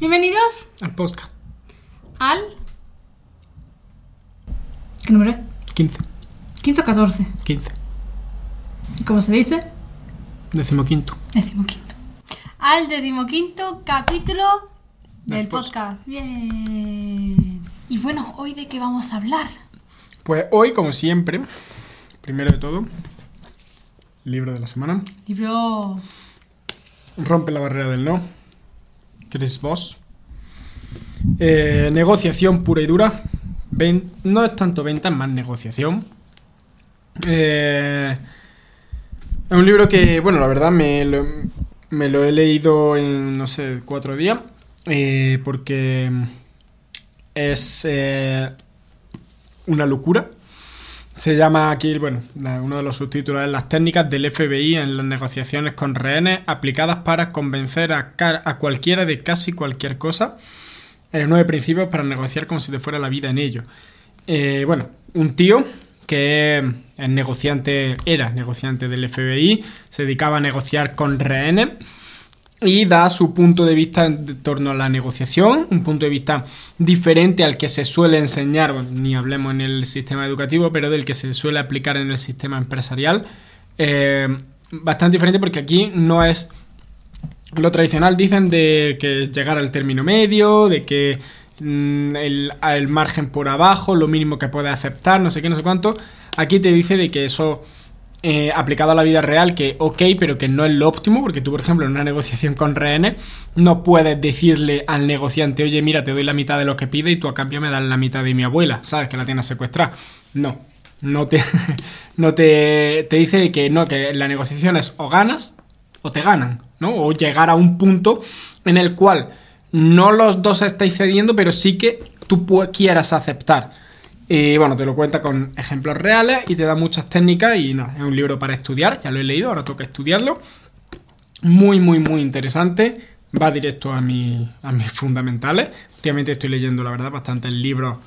Bienvenidos al podcast. al... ¿Qué número es? 15. 15 o 14. 15. ¿Y cómo se dice? Decimoquinto. Decimoquinto. Al decimoquinto capítulo del, podcast. Bien. Y bueno, ¿hoy de qué vamos a hablar? Pues hoy, como siempre, primero de todo, libro de la semana. Libro... Rompe la barrera del no. Chris Voss. Eh, negociación pura y dura. No es tanto venta, es más negociación. Eh, es un libro que, bueno, la verdad me lo, he leído en, no sé, cuatro días. eh, porque es una locura. Se llama aquí, bueno, uno de los subtítulos es las técnicas del FBI en las negociaciones con rehenes aplicadas para convencer a, a cualquiera de casi cualquier cosa. Eh, nueve principios para negociar como si te fuera la vida en ello. Eh, bueno, un tío que es negociante, era negociante del FBI, se dedicaba a negociar con rehenes y da su punto de vista en torno a la negociación, un punto de vista diferente al que se suele enseñar, ni hablemos en el sistema educativo, pero del que se suele aplicar en el sistema empresarial. Eh, bastante diferente porque aquí no es lo tradicional, dicen de que llegar al término medio, de que mm, el, el margen por abajo, lo mínimo que puedes aceptar, no sé qué, no sé cuánto. Aquí te dice de que eso eh, aplicado a la vida real, que ok, pero que no es lo óptimo, porque tú, por ejemplo, en una negociación con rehenes, no puedes decirle al negociante, oye, mira, te doy la mitad de lo que pide y tú a cambio me das la mitad de mi abuela, ¿sabes? Que la tienes secuestrada. No, no te, no te, te dice que no, que la negociación es o ganas o te ganan, ¿no? O llegar a un punto en el cual no los dos estáis cediendo, pero sí que tú quieras aceptar. Y bueno, te lo cuenta con ejemplos reales y te da muchas técnicas y nada, es un libro para estudiar, ya lo he leído, ahora toca estudiarlo. Muy, muy, muy interesante. Va directo a, mi, a mis fundamentales. Últimamente estoy leyendo, la verdad, bastantes libros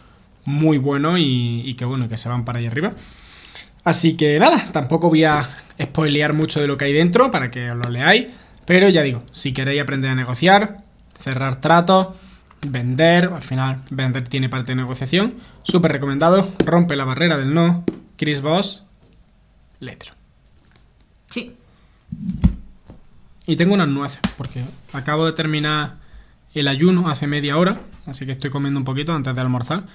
muy buenos y, y que bueno, que se van para ahí arriba. Así que nada, tampoco voy a spoilear mucho de lo que hay dentro para que os lo leáis. Pero ya digo, si queréis aprender a negociar, cerrar tratos, vender, al final vender tiene parte de negociación, súper recomendado, rompe la barrera del no, Chris Voss, letra. Sí. Y tengo unas nueces, porque acabo de terminar el ayuno hace media hora, así que estoy comiendo un poquito antes de almorzar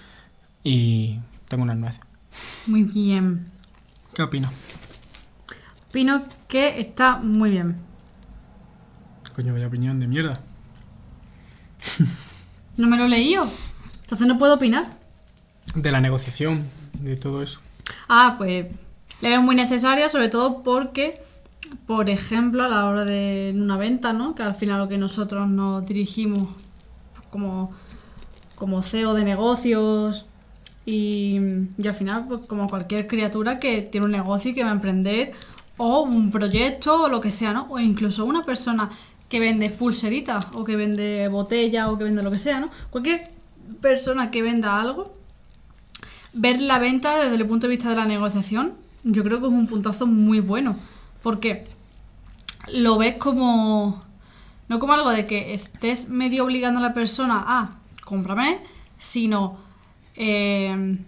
y tengo unas nueces. Muy bien. ¿Qué opinas? Opino que está muy bien. Coño, vaya opinión de mierda. No me lo he leído. Entonces no puedo opinar. De la negociación, de todo eso. Ah, pues le veo muy necesaria, sobre todo porque, por ejemplo, a la hora de una venta, ¿no? Que al final lo que nosotros nos dirigimos como, como CEO de negocios y, y al final, pues como cualquier criatura que tiene un negocio y que va a emprender o un proyecto o lo que sea, ¿no? O incluso una persona que vende pulseritas o que vende botellas o que vende lo que sea, ¿no? Cualquier persona que venda algo ver la venta desde el punto de vista de la negociación, yo creo que es un puntazo muy bueno. Porque lo ves como. No como algo de que estés medio obligando a la persona a cómprame, sino eh,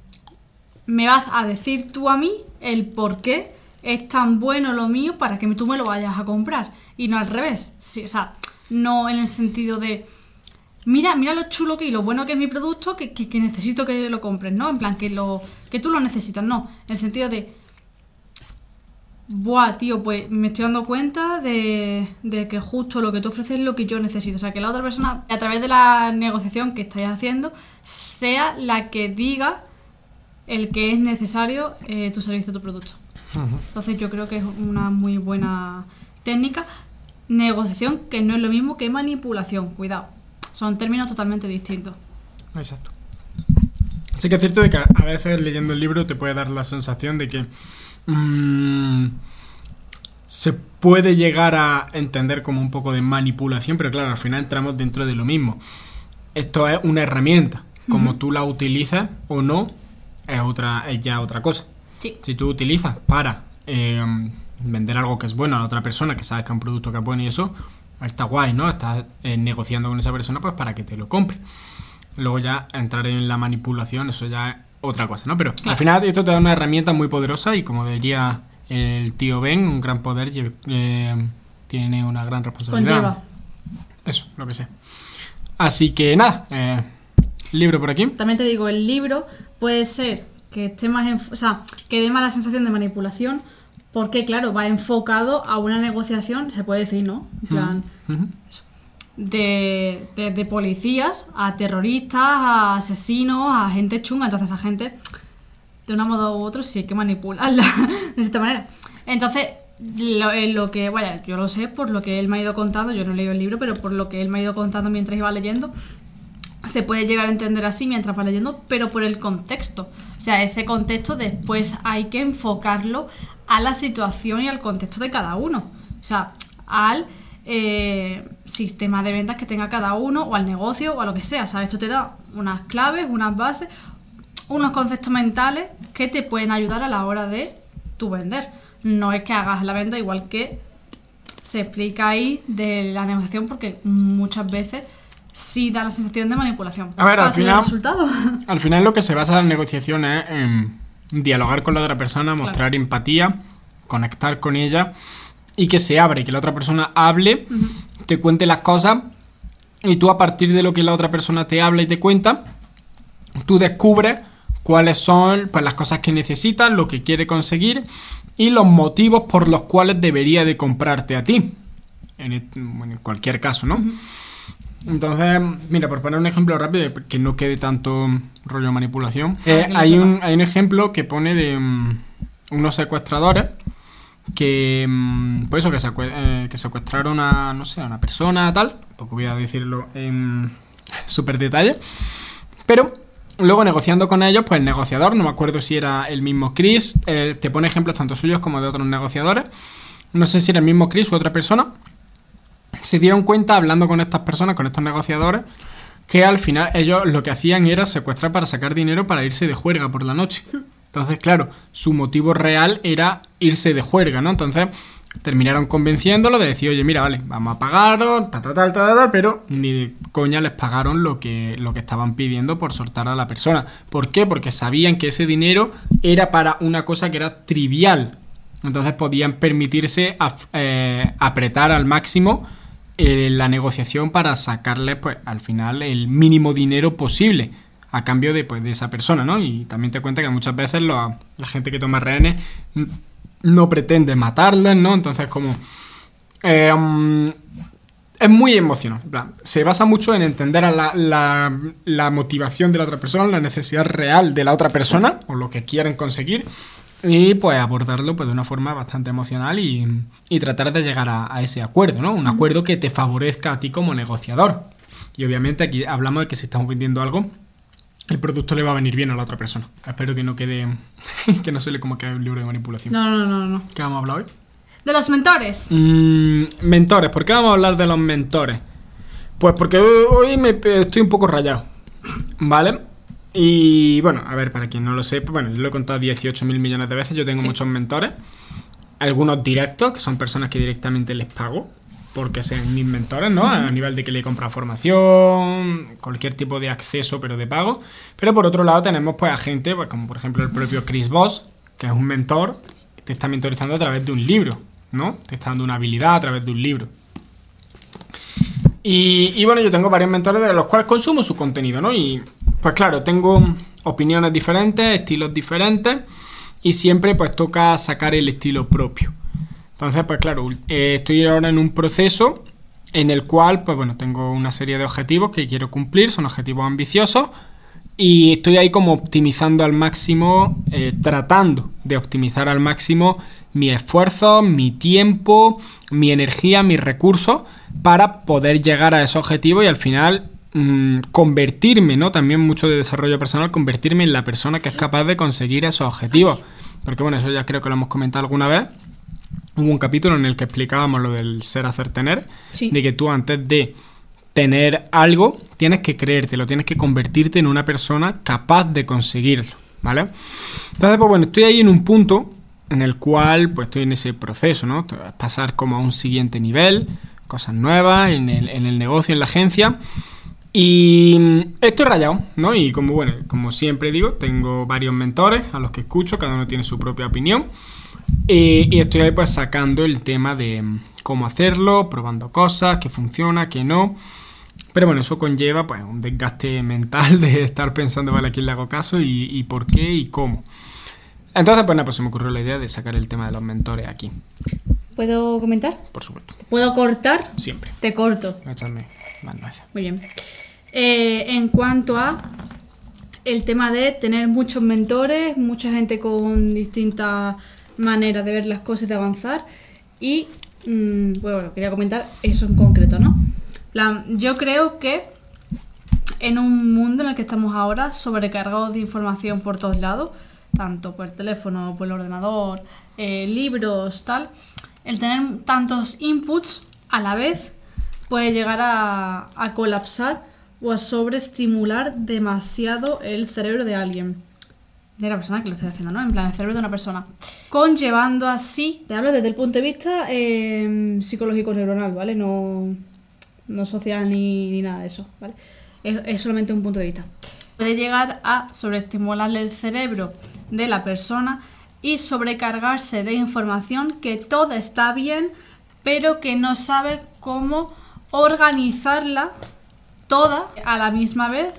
me vas a decir tú a mí el por qué es tan bueno lo mío para que tú me lo vayas a comprar. Y no al revés. Sí, o sea, no en el sentido de mira, mira lo chulo que y lo bueno que es mi producto, que, que- necesito que lo compres, ¿no? En plan, que lo que tú lo necesitas, no. En el sentido de, buah, tío, pues me estoy dando cuenta de, de que justo lo que tú ofreces es lo que yo necesito. O sea, que la otra persona, a través de la negociación que estáis haciendo, sea la que diga el que es necesario eh, tu servicio, tu producto. Entonces yo creo que es una muy buena técnica. Negociación que no es lo mismo que manipulación, cuidado. Son términos totalmente distintos. Exacto. Sí que es cierto de que a veces leyendo el libro te puede dar la sensación de que mm, se puede llegar a entender como un poco de manipulación, pero claro, al final entramos dentro de lo mismo. Esto es una herramienta. Como tú la utilizas o no, es, otra, es ya otra cosa. Sí. Si tú utilizas para eh, vender algo que es bueno a la otra persona, que sabes que es un producto que es bueno y eso, está guay, ¿no? Estás eh, negociando con esa persona pues para que te lo compre. Luego ya entrar en la manipulación, eso ya es otra cosa, ¿no? Pero Claro. al final esto te da una herramienta muy poderosa y como diría el tío Ben, un gran poder eh, tiene una gran responsabilidad. Conlleva. Eso, lo que sé. Así que nada, eh, libro por aquí. También te digo, el libro puede ser que esté más, o sea, que dé más la sensación de manipulación, porque claro, va enfocado a una negociación, se puede decir, ¿no? En plan, de- de policías a terroristas, a asesinos, a gente chunga. Entonces, a gente, de una modo u otro, sí hay que manipularla de esta manera. Entonces, lo, eh, lo que, vaya, yo lo sé por lo que él me ha ido contando, yo no he leído el libro, pero por lo que él me ha ido contando mientras iba leyendo, se puede llegar a entender así mientras va leyendo, pero por el contexto. O sea, ese contexto después hay que enfocarlo a la situación y al contexto de cada uno. O sea, al eh, sistema de ventas que tenga cada uno, o al negocio, o a lo que sea. O sea, esto te da unas claves, unas bases, unos conceptos mentales que te pueden ayudar a la hora de tu vender. No es que hagas la venta igual que se explica ahí de la negociación porque muchas veces sí da la sensación de manipulación. A ver, al ¿Cuál sería final- resultado? Al final lo que se basa en la negociación es en dialogar con la otra persona, mostrar empatía, conectar con ella y que se abre, que la otra persona hable, te cuente las cosas y tú a partir de lo que la otra persona te habla y te cuenta, tú descubres cuáles son pues, las cosas que necesitas, lo que quiere conseguir y los motivos por los cuales debería de comprarte a ti. En, en cualquier caso, ¿no? Entonces, mira, por poner un ejemplo rápido, que no quede tanto rollo manipulación, eh, hay, un, hay un ejemplo que pone de mm, unos secuestradores que, mm, pues eso, que, eh, que secuestraron a, no sé, a una persona, tal, tampoco voy a decirlo en súper detalle, pero luego negociando con ellos, pues el negociador, no me acuerdo si era el mismo Chris, eh, te pone ejemplos tanto suyos como de otros negociadores, no sé si era el mismo Chris u otra persona, se dieron cuenta hablando con estas personas, con estos negociadores, que al final ellos lo que hacían era secuestrar para sacar dinero para irse de juerga por la noche. Entonces, claro, su motivo real era irse de juerga, ¿no? Entonces, terminaron convenciéndolo de decir, oye, mira, vale, vamos a pagaros, ta, ta, ta, ta, tal, pero ni de coña les pagaron lo que, lo que estaban pidiendo por soltar a la persona. ¿Por qué? Porque sabían que ese dinero era para una cosa que era trivial. Entonces podían permitirse eh, apretar al máximo eh, la negociación para sacarle, pues, al final el mínimo dinero posible a cambio de, pues, de esa persona, ¿no? Y también te cuenta que muchas veces la gente que toma rehenes no pretende matarles, ¿no? Entonces, como... eh, mm, es muy emocional. se basa mucho en entender a la, la- la motivación de la otra persona, la necesidad real de la otra persona o lo que quieren conseguir y pues abordarlo pues de una forma bastante emocional y, y tratar de llegar a, a ese acuerdo, ¿no? Un acuerdo que te favorezca a ti como negociador. Y obviamente aquí hablamos de que si estamos vendiendo algo, el producto le va a venir bien a la otra persona. Espero que no quede, que no suele como que un libro de manipulación. No, no, no, no. ¿Qué vamos a hablar hoy? De los mentores. Mm, mentores, ¿por qué vamos a hablar de los mentores? Pues porque hoy hoy me estoy un poco rayado, ¿vale? Y bueno, a ver, para quien no lo sepa, bueno, yo lo he contado 18 mil millones de veces, yo tengo Sí. muchos mentores, algunos directos, que son personas que directamente les pago, porque sean mis mentores, ¿no? A nivel de que le compra formación, cualquier tipo de acceso, pero de pago. Pero por otro lado tenemos pues a gente, pues como por ejemplo el propio Chris Voss, que es un mentor, te está mentorizando a través de un libro, ¿no? Te está dando una habilidad a través de un libro. Y, y bueno, yo tengo varios mentores de los cuales consumo su contenido, ¿no? Y pues claro, tengo opiniones diferentes, estilos diferentes y siempre pues toca sacar el estilo propio. Entonces, pues claro, eh, estoy ahora en un proceso en el cual, pues bueno, tengo una serie de objetivos que quiero cumplir, son objetivos ambiciosos y estoy ahí como optimizando al máximo, eh, tratando de optimizar al máximo mi esfuerzo, mi tiempo, mi energía, mis recursos para poder llegar a ese objetivo y al final mm, convertirme, ¿no? También mucho de desarrollo personal, convertirme en la persona que es capaz de conseguir esos objetivos. Porque bueno, eso ya creo que lo hemos comentado alguna vez. Hubo un capítulo en el que explicábamos lo del ser, hacer, tener. Sí. De que tú antes de tener algo, tienes que creértelo, tienes que convertirte en una persona capaz de conseguirlo, ¿vale? Entonces, pues bueno, estoy ahí en un punto en el cual, pues estoy en ese proceso, ¿no? Pasar como a un siguiente nivel, cosas nuevas en el, en el negocio, en la agencia. Y estoy rayado, ¿no? Y como bueno, como siempre digo, tengo varios mentores a los que escucho, cada uno tiene su propia opinión. Eh, y estoy ahí pues sacando el tema de cómo hacerlo, probando cosas, qué funciona, qué no. Pero bueno, eso conlleva pues un desgaste mental de estar pensando, vale, a quién le hago caso y, y por qué y cómo. Entonces, pues nada, pues se me ocurrió la idea de sacar el tema de los mentores aquí, ¿Puedo comentar? por supuesto. ¿Puedo cortar? Siempre. Te corto. Echarme más. Muy bien. Eh, en cuanto a el tema de tener muchos mentores, mucha gente con distintas maneras de ver las cosas de avanzar. Y mm, bueno, quería comentar eso en concreto, ¿no? Plan, yo creo que en un mundo en el que estamos ahora, sobrecargados de información por todos lados, tanto por el teléfono, por el ordenador, eh, libros, tal, el tener tantos inputs a la vez puede llegar a, a colapsar o a sobreestimular demasiado el cerebro de alguien. De la persona que lo esté haciendo, ¿no? En plan, el cerebro de una persona. Conllevando así, te hablo desde el punto de vista eh, psicológico neuronal, ¿vale? No, no social ni, ni nada de eso, ¿vale? Es, es solamente un punto de vista. Puede llegar a sobreestimularle el cerebro de la persona y sobrecargarse de información que todo está bien, pero que no sabe cómo organizarla toda a la misma vez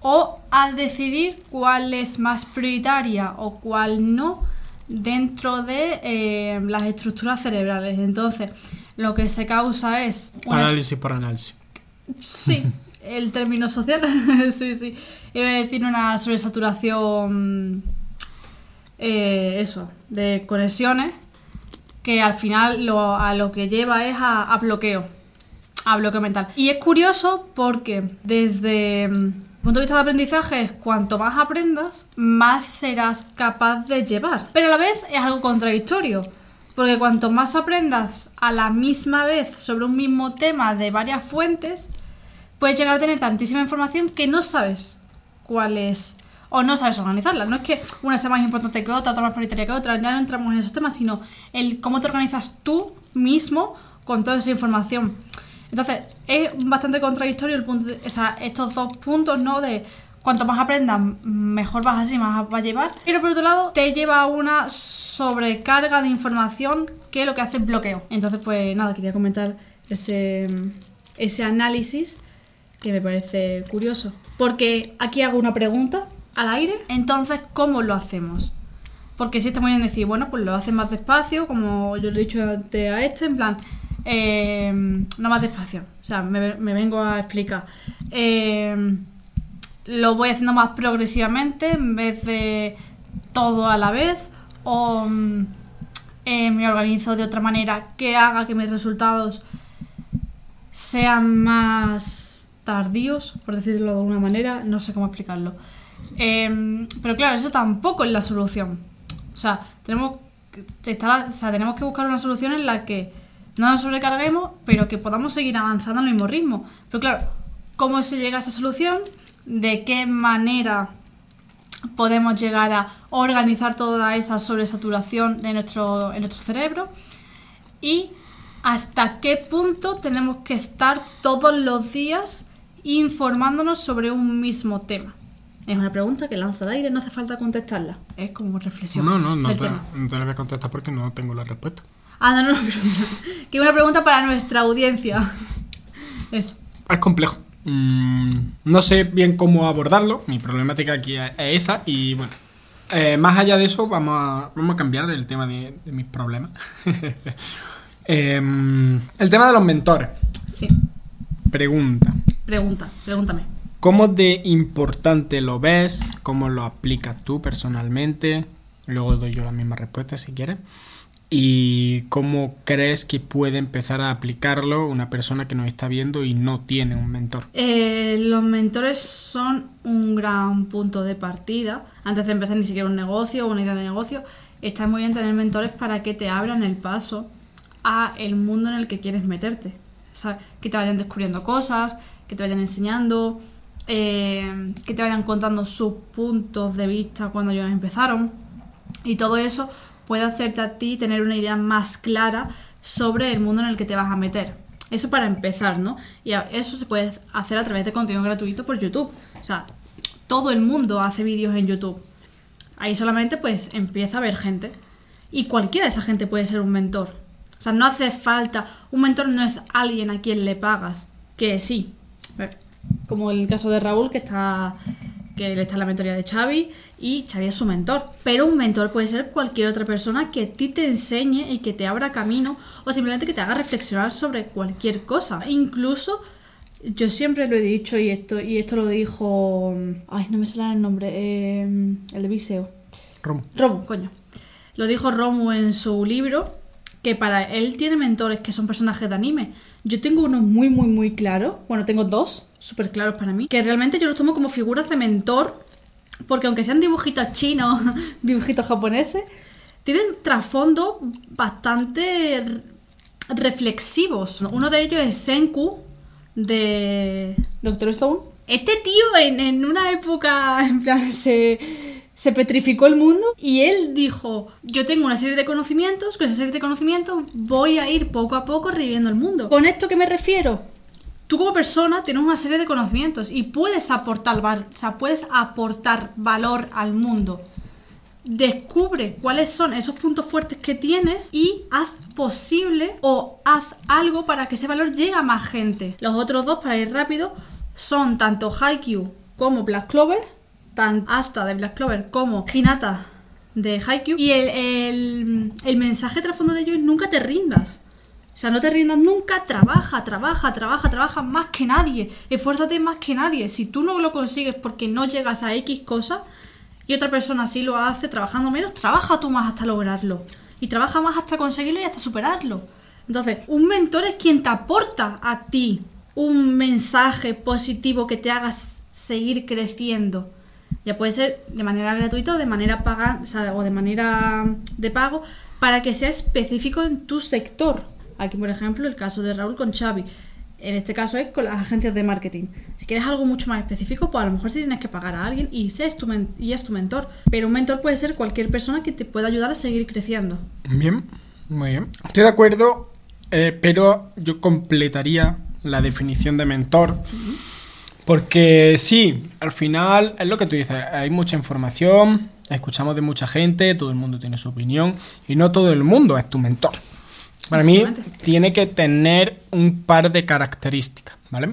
o a decidir cuál es más prioritaria o cuál no dentro de eh, las estructuras cerebrales. Entonces, lo que se causa es... una- Análisis por análisis. Sí, el término social, sí, sí. Iba a decir una sobresaturación, eh, eso, de conexiones, que al final lo, a lo que lleva es a, a bloqueo, a bloqueo mental. Y es curioso porque desde mm, punto de vista de aprendizaje, cuanto más aprendas, más serás capaz de llevar. Pero a la vez es algo contradictorio. Porque cuanto más aprendas a la misma vez sobre un mismo tema de varias fuentes, puedes llegar a tener tantísima información que no sabes cuál es o no sabes organizarla. No es que una sea más importante que otra, otra más prioritaria que otra, ya no entramos en esos temas, sino el cómo te organizas tú mismo con toda esa información. Entonces, es bastante contradictorio el punto de- o sea, estos dos puntos, ¿no? De cuanto más aprendas, mejor vas así, más vas a llevar. Pero por otro lado, te lleva a una sobrecarga de información que lo que hace es bloqueo. Entonces, pues nada, quería comentar ese, ese análisis que me parece curioso. Porque aquí hago una pregunta al aire. Entonces, ¿cómo lo hacemos? Porque si está muy bien decir, bueno, pues lo haces más despacio, como yo le he dicho antes a este, en plan, eh, no más despacio. O sea, me, vengo a explicar. Eh, lo voy haciendo más progresivamente en vez de todo a la vez. O mm, eh, me organizo de otra manera que haga que mis resultados sean más tardíos, por decirlo de alguna manera, no sé cómo explicarlo. Eh, pero claro, eso tampoco es la solución. O sea, tenemos o sea, tenemos que buscar una solución en la que no nos sobrecarguemos, pero que podamos seguir avanzando al mismo ritmo. Pero claro, ¿cómo se llega a esa solución? ¿De qué manera podemos llegar a organizar toda esa sobresaturación de nuestro, en nuestro cerebro? y hasta qué punto tenemos que estar todos los días informándonos sobre un mismo tema. Es una pregunta que lanzo al aire, no hace falta contestarla. Es como reflexión. No, no, no del te, tema. no te la voy a contestar porque no tengo la respuesta. Ah, no, no, no. Que una pregunta para nuestra audiencia. Eso. Es complejo. Mm, no sé bien cómo abordarlo. Mi problemática aquí es es esa. Y bueno, eh, más allá de eso, vamos a, vamos a cambiar el tema de, de mis problemas. Em, el tema de los mentores. Sí. Pregunta. Pregunta, pregúntame. ¿Cómo de importante lo ves? ¿Cómo lo aplicas tú personalmente? Luego doy yo la misma respuesta si quieres. ¿Y cómo crees que puede empezar a aplicarlo una persona que nos está viendo y no tiene un mentor? Eh, los mentores son un gran punto de partida. Antes de empezar ni siquiera un negocio o una idea de negocio, está muy bien tener mentores para que te abran el paso a el mundo en el que quieres meterte. O sea, que te vayan descubriendo cosas, que te vayan enseñando, eh, que te vayan contando sus puntos de vista cuando ellos empezaron. Y todo eso puede hacerte a ti tener una idea más clara sobre el mundo en el que te vas a meter. Eso para empezar, ¿no? Y eso se puede hacer a través de contenido gratuito por YouTube. O sea, todo el mundo hace vídeos en YouTube. Ahí solamente pues empieza a haber gente. Y cualquiera de esa gente puede ser un mentor. O sea, no hace falta. Un mentor no es alguien a quien le pagas. Que sí. Como el caso de Raúl, que está. Que él está en la mentoría de Xavi y Xavi es su mentor. Pero un mentor puede ser cualquier otra persona que a ti te enseñe y que te abra camino o simplemente que te haga reflexionar sobre cualquier cosa. Incluso yo siempre lo he dicho y esto, y esto lo dijo. Ay, no me sale el nombre. eh, el de Viseo. Romo. Romu, coño. Lo dijo Romu en su libro, que para él tiene mentores que son personajes de anime. Yo tengo uno muy, muy, muy claro. Bueno, tengo dos súper claros para mí. Que realmente yo los tomo como figuras de mentor. Porque aunque sean dibujitos chinos, dibujitos japoneses, tienen trasfondo bastante reflexivos. Uno de ellos es Senku, de Doctor Stone. Este tío en, en una época, en plan, se, se petrificó el mundo y él dijo, yo tengo una serie de conocimientos, con esa serie de conocimientos voy a ir poco a poco reviviendo el mundo. ¿Con esto qué me refiero? Tú como persona tienes una serie de conocimientos y puedes aportar, o sea, puedes aportar valor al mundo descubre cuáles son esos puntos fuertes que tienes y haz posible o haz algo para que ese valor llegue a más gente. Los otros dos, para ir rápido, son tanto Haikyuu como Black Clover, tan Asta de Black Clover como Hinata de Haikyuu. Y el, el, el mensaje trasfondo de ellos es nunca te rindas. O sea, no te rindas nunca, trabaja, trabaja, trabaja, trabaja más que nadie, esfuérzate más que nadie. Si tú no lo consigues porque no llegas a X cosa y otra persona sí lo hace trabajando menos, trabaja tú más hasta lograrlo. Y trabaja más hasta conseguirlo y hasta superarlo. Entonces, un mentor es quien te aporta a ti un mensaje positivo que te haga seguir creciendo. Ya puede ser de manera gratuita de manera paga, o de manera de pago, para que sea específico en tu sector. Aquí, por ejemplo, el caso de Raúl con Xavi. En este caso es con las agencias de marketing. Si quieres algo mucho más específico, pues a lo mejor sí tienes que pagar a alguien y, es tu y es tu mentor. Pero un mentor puede ser cualquier persona que te pueda ayudar a seguir creciendo. Bien, muy bien. Estoy de acuerdo, eh, pero yo completaría la definición de mentor. Porque sí, al final es lo que tú dices, hay mucha información, escuchamos de mucha gente, todo el mundo tiene su opinión y no todo el mundo es tu mentor. Para mí tiene que tener un par de características, ¿vale?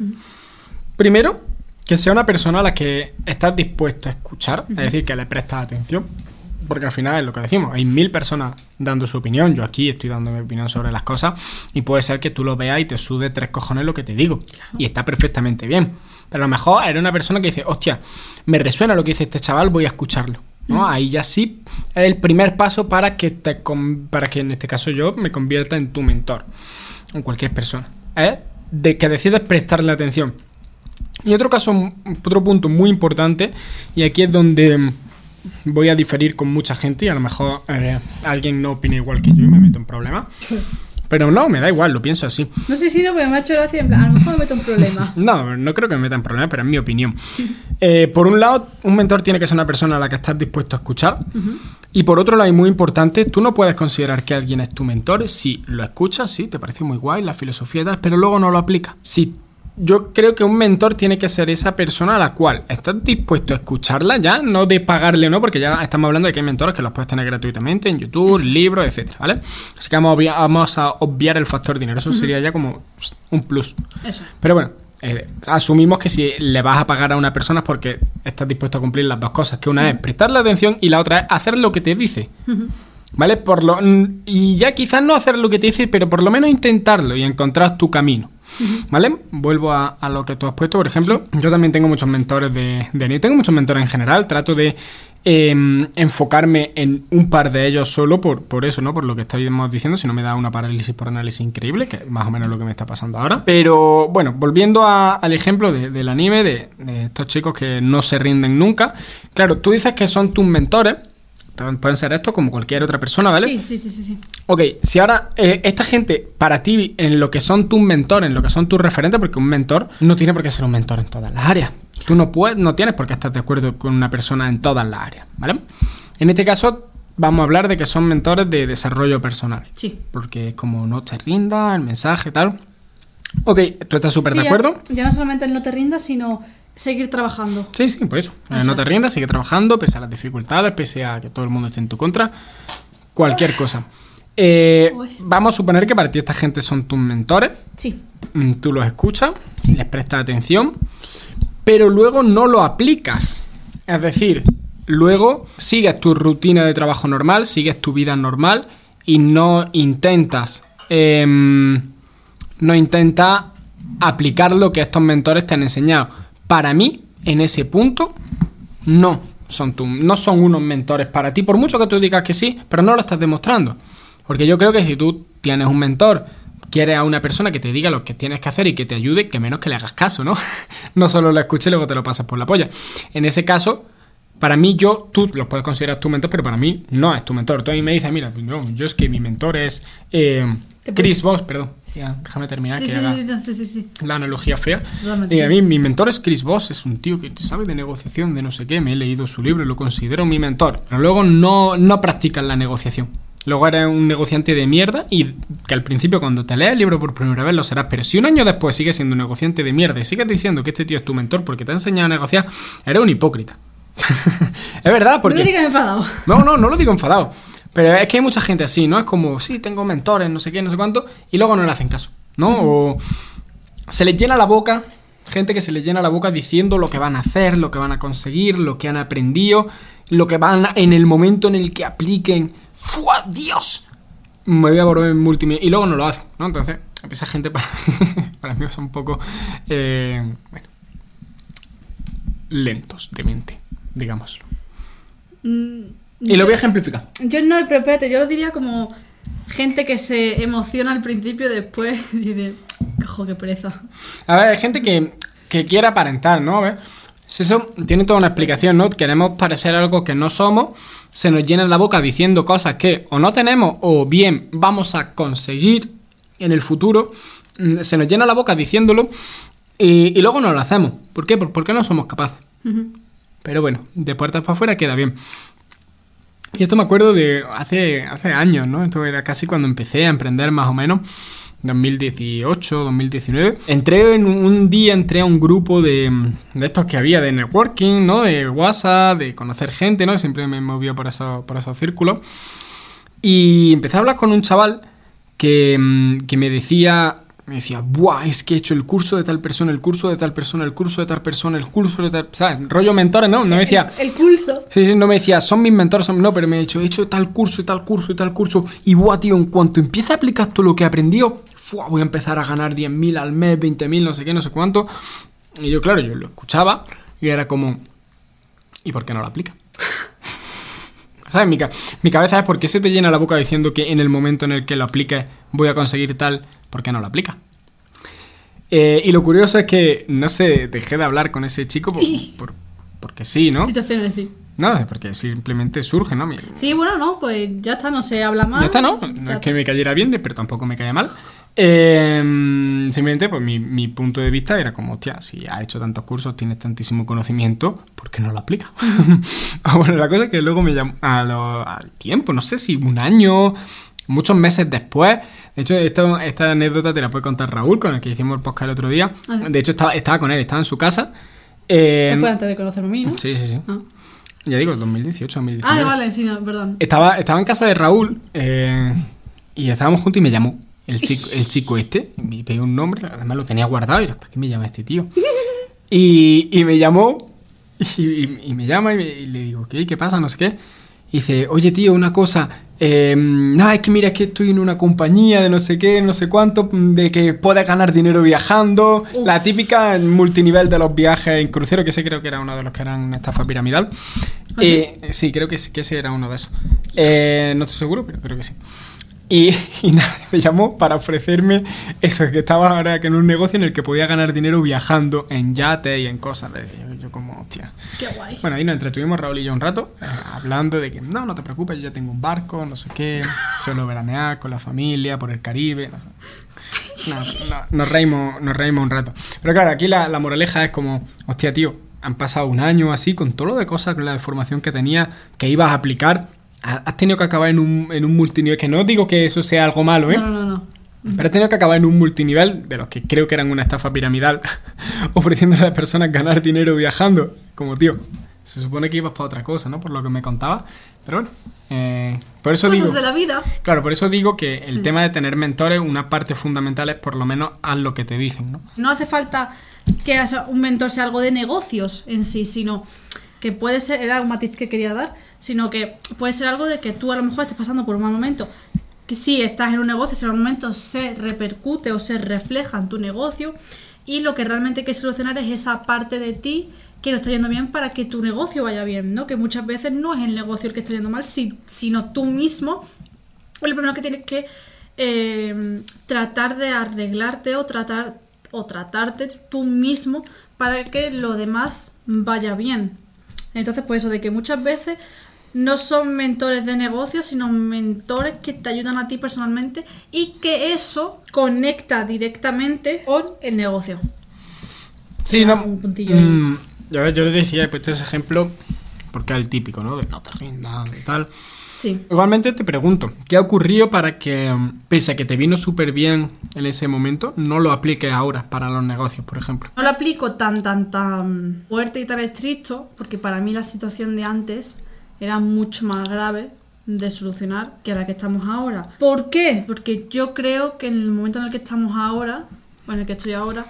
Primero, que sea una persona a la que estás dispuesto a escuchar, es decir, que le prestas atención. Porque al final es lo que decimos, hay mil personas dando su opinión, yo aquí estoy dando mi opinión sobre las cosas y puede ser que tú lo veas y te sude tres cojones lo que te digo. Y está perfectamente bien. Pero a lo mejor eres una persona que dice, hostia, me resuena lo que dice este chaval, voy a escucharlo. ¿No? Ahí ya sí es el primer paso para que, te para que en este caso yo me convierta en tu mentor. En cualquier persona. Es de que decides prestarle atención. Y otro caso, otro punto muy importante, y aquí es donde voy a diferir con mucha gente y a lo mejor eh, alguien no opina igual que yo y me meto en problemas. Pero no, me da igual, lo pienso así. No sé si no, porque me ha hecho gracia. En plan, a lo mejor me meto en problema. No, no creo que me meta en problemas, pero es mi opinión. Eh, por un lado, un mentor tiene que ser una persona a la que estás dispuesto a escuchar. Y por otro lado, y muy importante, tú no puedes considerar que alguien es tu mentor si lo escuchas, sí, te parece muy guay la filosofía y tal, pero luego no lo aplicas. Si yo creo que un mentor tiene que ser esa persona a la cual estás dispuesto a escucharla ya, no de pagarle, ¿no? Porque ya estamos hablando de que hay mentores que los puedes tener gratuitamente en YouTube, libros, etcétera, ¿vale? Así que vamos a obviar, vamos a obviar el factor dinero. Eso sería ya como un plus. Eso. Pero bueno, eh, asumimos que si le vas a pagar a una persona es porque estás dispuesto a cumplir las dos cosas, que una es prestarle atención y la otra es hacer lo que te dice. ¿Vale? Por lo, y ya quizás no hacer lo que te dice, pero por lo menos intentarlo y encontrar tu camino. ¿Vale? Vuelvo a, a lo que tú has puesto, por ejemplo. Yo también tengo muchos mentores de, de. Tengo muchos mentores en general. Trato de em, enfocarme en un par de ellos solo por, por eso, ¿no? Por lo que estábamos diciendo. Si no me da una parálisis por análisis increíble, que es más o menos lo que me está pasando ahora. Pero bueno, volviendo a- al ejemplo de- del anime, de, de estos chicos que no se rinden nunca. Claro, tú dices que son tus mentores. Pueden ser estos como cualquier otra persona, ¿vale? Sí, sí, sí, sí, sí. Ok, si ahora eh, esta gente, para ti, en lo que son tus mentores, en lo que son tus referentes, porque un mentor no tiene por qué ser un mentor en todas las áreas. Tú no puedes, no tienes por qué estar de acuerdo con una persona en todas las áreas, ¿vale? En este caso, vamos a hablar de que son mentores de desarrollo personal. Sí. Porque es como no te rinda, el mensaje, tal. Ok, ¿tú estás súper Sí, de acuerdo? Ya, no solamente el no te rindas, sino seguir trabajando. Sí, sí, por eso. Eh, no te rindas, sigue trabajando, pese a las dificultades, pese a que todo el mundo esté en tu contra. Cualquier cosa. Eh, vamos a suponer que para ti esta gente son tus mentores. Sí. Mm, Tú los escuchas, les prestas atención, pero luego no lo aplicas. Es decir, luego sigues tu rutina de trabajo normal, sigues tu vida normal y no intentas. em, no intentas aplicar lo que estos mentores te han enseñado. Para mí, en ese punto, no son, tu- no son unos mentores para ti. Por mucho que tú digas que sí, pero no lo estás demostrando. Porque yo creo que si tú tienes un mentor, quieres a una persona que te diga lo que tienes que hacer y que te ayude, que menos que le hagas caso, ¿no? no solo lo escuches y luego te lo pasas por la polla. En ese caso, para mí, yo, tú lo puedes considerar tu mentor, pero para mí no es tu mentor. Tú a mí me dices, mira, no, yo es que mi mentor es eh, Chris Voss, perdón. Ya, déjame terminar Sí, que sí, haga sí, sí, sí, sí, sí. la analogía fea. Y a mí, mi mentor es Chris Voss, es un tío que sabe de negociación, de no sé qué, me he leído su libro y lo considero mi mentor. Pero luego no, no practicas la negociación. Luego eres un negociante de mierda y que al principio cuando te lees el libro por primera vez lo serás, pero si un año después sigues siendo un negociante de mierda y sigues diciendo que este tío es tu mentor porque te ha enseñado a negociar, eres un hipócrita. es verdad, No porque... me digas enfadado. No, no, no lo digo enfadado. Pero es que hay mucha gente así, ¿no? Es como, sí, tengo mentores, no sé qué, no sé cuánto, y luego no le hacen caso, ¿no? O se les llena la boca, gente que se les llena la boca diciendo lo que van a hacer, lo que van a conseguir, lo que han aprendido, lo que van a- en el momento en el que apliquen. ¡Fua! ¡Dios! Me voy a volver multimedia. Y luego no lo hacen, ¿no? Entonces, esa gente para, para mí es un poco. eh, bueno. lentos de mente, digámoslo. Mm, Y lo voy a ejemplificar. Yo no, pero espérate, yo lo diría como gente que se emociona al principio y después dice, cojo, qué pereza. A ver, hay gente que, que quiere aparentar, ¿no? A ver, si eso tiene toda una explicación, ¿no? Queremos parecer algo que no somos, se nos llena la boca diciendo cosas que o no tenemos o bien vamos a conseguir en el futuro, mm, se nos llena la boca diciéndolo y, y luego no lo hacemos. ¿Por qué? Por- Porque no somos capaces. Pero bueno, de puertas para afuera queda bien. Y esto me acuerdo de hace, hace años, ¿no? Esto era casi cuando empecé a emprender más o menos. 2018, 2019. Entré en un, día, entré a un grupo de, de estos que había de networking, ¿no? De WhatsApp, de conocer gente, ¿no? Siempre me movió por, eso, por esos círculos. Y empecé a hablar con un chaval que, mm, que me decía, me decía, buah, es que he hecho el curso de tal persona, el curso de tal persona, el curso de tal persona, el curso de tal... ¿Sabes? Rollo mentores, ¿no? No me decía... El, el pulso. Sí, sí, no me decía, son mis mentores, son... no, pero me ha dicho, he hecho tal curso y tal curso y tal curso. Y buah, tío, en cuanto empiece a aplicar todo lo que he aprendido, ¡fua! voy a empezar a ganar 10.000 al mes, 20.000, no sé qué, no sé cuánto. Y yo, claro, yo lo escuchaba y era como, ¿y por qué no lo aplica? ¿Sabes? Mi, mi cabeza es, ¿por qué se te llena la boca diciendo que en el momento en el que lo apliques voy a conseguir tal? ¿Por qué no lo aplica? Eh, y lo curioso es que, no sé, dejé de hablar con ese chico por- por- porque sí, ¿no? Situaciones así. No, es porque simplemente surge, ¿no? Mi- Sí, bueno, no, pues ya está, no se habla más. ya está, ¿no? No es que me cayera bien, pero tampoco me cae mal. Eh, simplemente, pues mi, mi punto de vista era como, hostia, si has hecho tantos cursos, tienes tantísimo conocimiento, ¿por qué no lo aplicas? Ah, bueno, la cosa es que luego me llamó a lo- al tiempo, no sé si un año, muchos meses después. De hecho, esto- esta anécdota te la puede contar Raúl, con el que hicimos el podcast el otro día. Ajá. De hecho, estaba, estaba con él, estaba en su casa. Eh, fue antes de conocerme a mí, ¿no? sí, sí, sí. Ah. Ya digo, 2018, 2019. Ah, vale, sí, no, perdón. Estaba, estaba en casa de Raúl eh, y estábamos juntos y me llamó el chico, el chico este. Me pidió un nombre, además lo tenía guardado y ¿para qué me llama este tío? Y, y me llamó y, me llama y, me- y le digo, ¿qué? ¿Qué pasa? No sé qué. Y dice, oye tío, una cosa. Eh, nada, es que mira, es que estoy en una compañía de no sé qué, no sé cuánto, de que puedes ganar dinero viajando. Uf. La típica multinivel de los viajes en crucero, que ese creo que era uno de los que eran una estafa piramidal. ¿Ah, sí? Eh, sí, creo que, que ese era uno de esos. Eh, no estoy seguro, pero creo que sí. Y, y nada, me llamó para ofrecerme eso, que estaba ahora que en un negocio en el que podía ganar dinero viajando en yate y en cosas. De, yo, yo como, hostia. Qué guay. Bueno, ahí nos entretuvimos Raúl y yo un rato eh, hablando de que no, no te preocupes, yo ya tengo un barco, no sé qué, suelo veranear con la familia por el Caribe, no sé. No, no, nos, reímos, nos reímos un rato. Pero claro, aquí la, la moraleja es como, hostia, tío, han pasado un año así con todo lo de cosas, con la formación que tenía, que ibas a aplicar. Ha- Has tenido que acabar en un, en un multinivel, que no digo que eso sea algo malo, ¿eh? No, no, no. Pero he tenido que acabar en un multinivel, de los que creo que eran una estafa piramidal, ofreciéndole a las personas ganar dinero viajando. Como, tío, se supone que ibas para otra cosa, ¿no? Por lo que me contaba. Pero bueno, eh, por eso Cosas digo... de la vida. Claro, por eso digo que el Sí. tema de tener mentores, una parte fundamental es por lo menos haz lo que te dicen, ¿no? No hace falta que un mentor sea algo de negocios en sí, sino que puede ser, era un matiz que quería dar, sino que puede ser algo de que tú a lo mejor estés pasando por un mal momento. Que si estás en un negocio, ese mal momento se repercute o se refleja en tu negocio y lo que realmente hay que solucionar es esa parte de ti que no está yendo bien para que tu negocio vaya bien, ¿no? Que muchas veces no es el negocio el que está yendo mal, si- sino tú mismo lo primero que tienes que eh, tratar de arreglarte o tratar o tratarte tú mismo para que lo demás vaya bien. Entonces, pues eso de que muchas veces no son mentores de negocios, sino mentores que te ayudan a ti personalmente y que eso conecta directamente con el negocio. Sí, Era no. un puntillo ahí. mm, ya ves, yo les decía, he puesto ese ejemplo porque es el típico, ¿no? De no te rindas y tal. Sí. Igualmente te pregunto, ¿qué ha ocurrido para que, mm, pese a que te vino súper bien en ese momento, no lo apliques ahora para los negocios, por ejemplo? No lo aplico tan, tan, tan fuerte y tan estricto, porque para mí la situación de antes era mucho más grave de solucionar que la que estamos ahora. ¿Por qué? Porque yo creo que en el momento en el que estamos ahora, o en el que estoy ahora,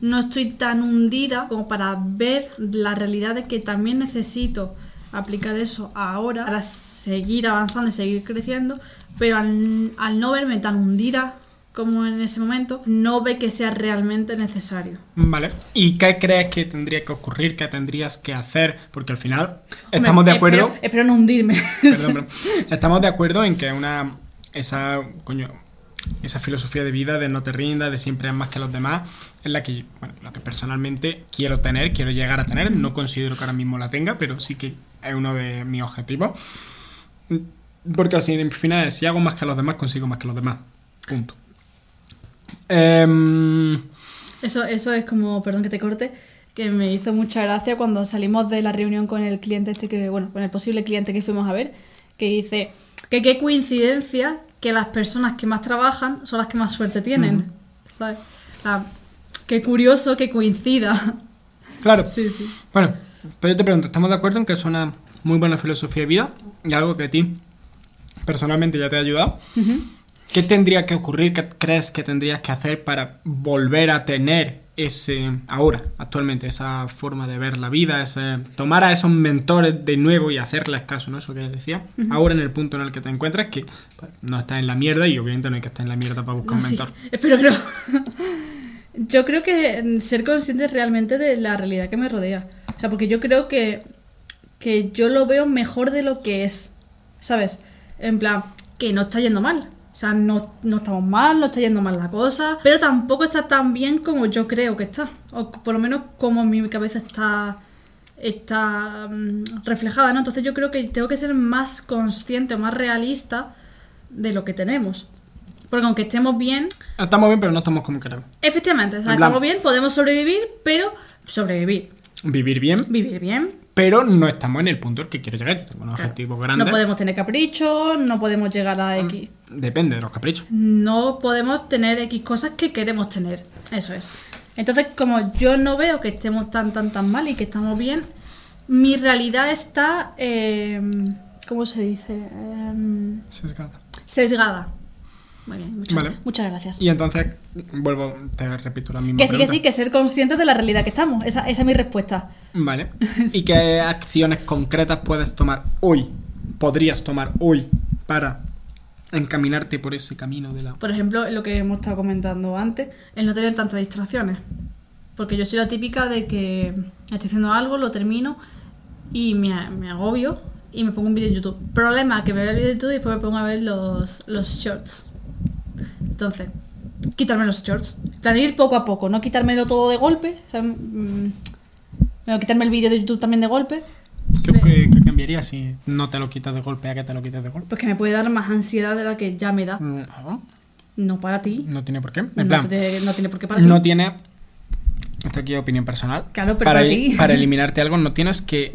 no estoy tan hundida como para ver la realidad de que también necesito aplicar eso ahora para seguir avanzando y seguir creciendo, pero al, al no verme tan hundida como en ese momento, no ve que sea realmente necesario. Vale. ¿Y qué crees que tendría que ocurrir? ¿Qué tendrías que hacer? Porque al final estamos de acuerdo. Espero, espero no hundirme. Perdón, perdón. Estamos de acuerdo en que una esa coño esa filosofía de vida de no te rindas, de siempre es más que los demás, es la que bueno, lo que personalmente quiero tener, quiero llegar a tener, no considero que ahora mismo la tenga, pero sí que es uno de mis objetivos. Porque al final si hago más que los demás, consigo más que los demás. Punto. Em, Eso, eso es como, perdón que te corte, que me hizo mucha gracia cuando salimos de la reunión con el cliente este que, bueno, con el posible cliente que fuimos a ver, que dice que qué coincidencia que las personas que más trabajan son las que más suerte tienen. ¿Sabes? La- qué curioso que coincida. claro. sí, sí. Bueno, pero yo te pregunto, ¿estamos de acuerdo en que es una muy buena filosofía de vida y algo que a ti personalmente ya te ha ayudado? ¿Qué tendría que ocurrir? ¿Qué crees que tendrías que hacer para volver a tener ese, ahora, actualmente, esa forma de ver la vida, ese, tomar a esos mentores de nuevo y hacerles caso, ¿no? Eso que decía. Ahora en el punto en el que te encuentras, que pues, no estás en la mierda y obviamente no hay que estar en la mierda para buscar No, un sí. mentor. Espero que no. yo creo que mm, ser consciente realmente de la realidad que me rodea. O sea, porque yo creo que, que yo lo veo mejor de lo que es. ¿Sabes? En plan, que no está yendo mal. O sea, no, no estamos mal, no está yendo mal la cosa, pero tampoco está tan bien como yo creo que está. O por lo menos como mi cabeza está está mm, reflejada, ¿no? Entonces yo creo que tengo que ser más consciente o más realista de lo que tenemos. Porque aunque estemos bien, Estamos bien, pero no estamos como queremos. Efectivamente, o sea, estamos bien, podemos sobrevivir, pero sobrevivir, Vivir bien, vivir bien. Pero no estamos en el punto al que quiero llegar. Tengo unos Claro. objetivos grandes. No podemos tener caprichos, no podemos llegar a X. Depende de los caprichos. No podemos tener X cosas que queremos tener. Eso es. Entonces, como yo no veo que estemos tan, tan, tan mal y que estamos bien, mi realidad está. eh, ¿Cómo se dice? Em, Sesgada. sesgada. Muy bien, muchas, Vale. muchas gracias. Y entonces, vuelvo, te repito la misma Que sí, que sí, que ser conscientes de la realidad que estamos. Esa, esa es mi respuesta. Vale. ¿Y qué acciones concretas puedes tomar hoy? Podrías tomar hoy para encaminarte por ese camino de la... Por ejemplo, lo que hemos estado comentando antes, el no tener tantas distracciones. Porque yo soy la típica de que estoy haciendo algo, lo termino y me, me agobio y me pongo un vídeo en YouTube. Problema, que me veo el vídeo de YouTube y después me pongo a ver los, los shorts. Entonces, quitarme los shorts. Plan, ir poco a poco, no quitármelo todo de golpe. O sea, mm, bueno, quitarme el vídeo de YouTube también de golpe. ¿Qué, qué- qué cambiaría si no te lo quitas de golpe a que te lo quites de golpe? Pues que me puede dar más ansiedad de la que ya me da. No, No para ti. no tiene por qué. En No, plan, te- no tiene por qué para ti. no tiene... Esto aquí es opinión personal. Claro, pero para, para ti. para eliminarte algo no tienes que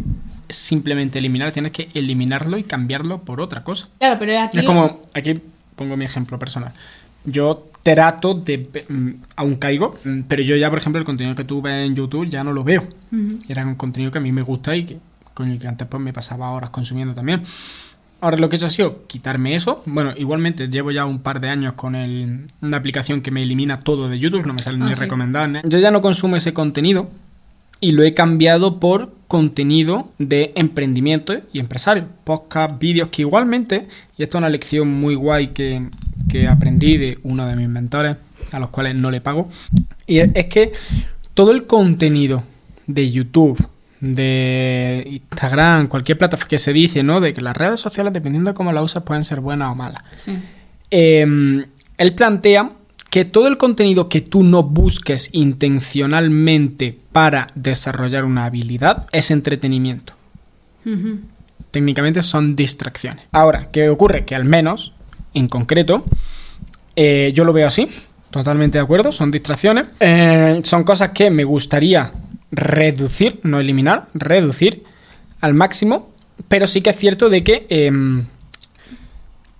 simplemente eliminar, tienes que eliminarlo y cambiarlo por otra cosa. Claro, pero aquí... Es como, aquí pongo mi ejemplo personal. Yo trato de... mm, Aún caigo, mm, pero yo ya, por ejemplo, el contenido que tú ves en YouTube ya no lo veo. Era un contenido que a mí me gusta y que con el que antes pues, me pasaba horas consumiendo también. Ahora lo que he hecho ha sido quitarme eso. Bueno, igualmente llevo ya un par de años con el- una aplicación que me elimina todo de YouTube, no me sale Ah, ni sí. recomendado. ni- Yo ya no consumo ese contenido y lo he cambiado por contenido de emprendimiento y empresario. Podcast, vídeos que igualmente, y esto es una lección muy guay que, que aprendí de uno de mis mentores, a los cuales no le pago, y es, que todo el contenido de YouTube, de Instagram, cualquier plataforma que se dice, ¿no? De que las redes sociales, dependiendo de cómo las usas, pueden ser buenas o malas. Sí. Eh, él plantea que todo el contenido que tú no busques intencionalmente para desarrollar una habilidad es entretenimiento. Técnicamente son distracciones. Ahora, ¿qué ocurre? Que al menos, en concreto, eh, yo lo veo así, totalmente de acuerdo, son distracciones. Eh, son cosas que me gustaría reducir, no eliminar, reducir al máximo, pero sí que es cierto de que em,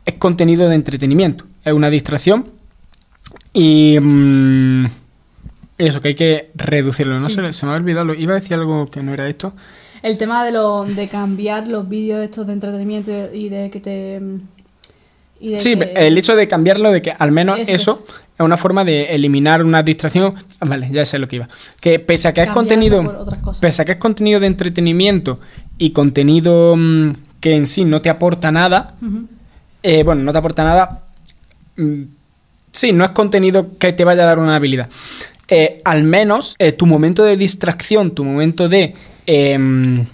es contenido de entretenimiento, es una distracción y mm, eso, que hay que reducirlo. No Sí. sé, se me ha olvidado, iba a decir algo que no era esto. El tema de, lo, de cambiar los vídeos estos de entretenimiento y de que te... Y de Sí, que- el hecho de cambiarlo, de que al menos Eso eso, es una forma de eliminar una distracción. Ah, Vale, ya sé lo que iba. Que pese a que es contenido, pese a que es contenido de entretenimiento y contenido mm, que en sí no te aporta nada, eh, bueno, no te aporta nada. mm, sí, no es contenido que te vaya a dar una habilidad. Eh, al menos eh, tu momento de distracción, tu momento de. em,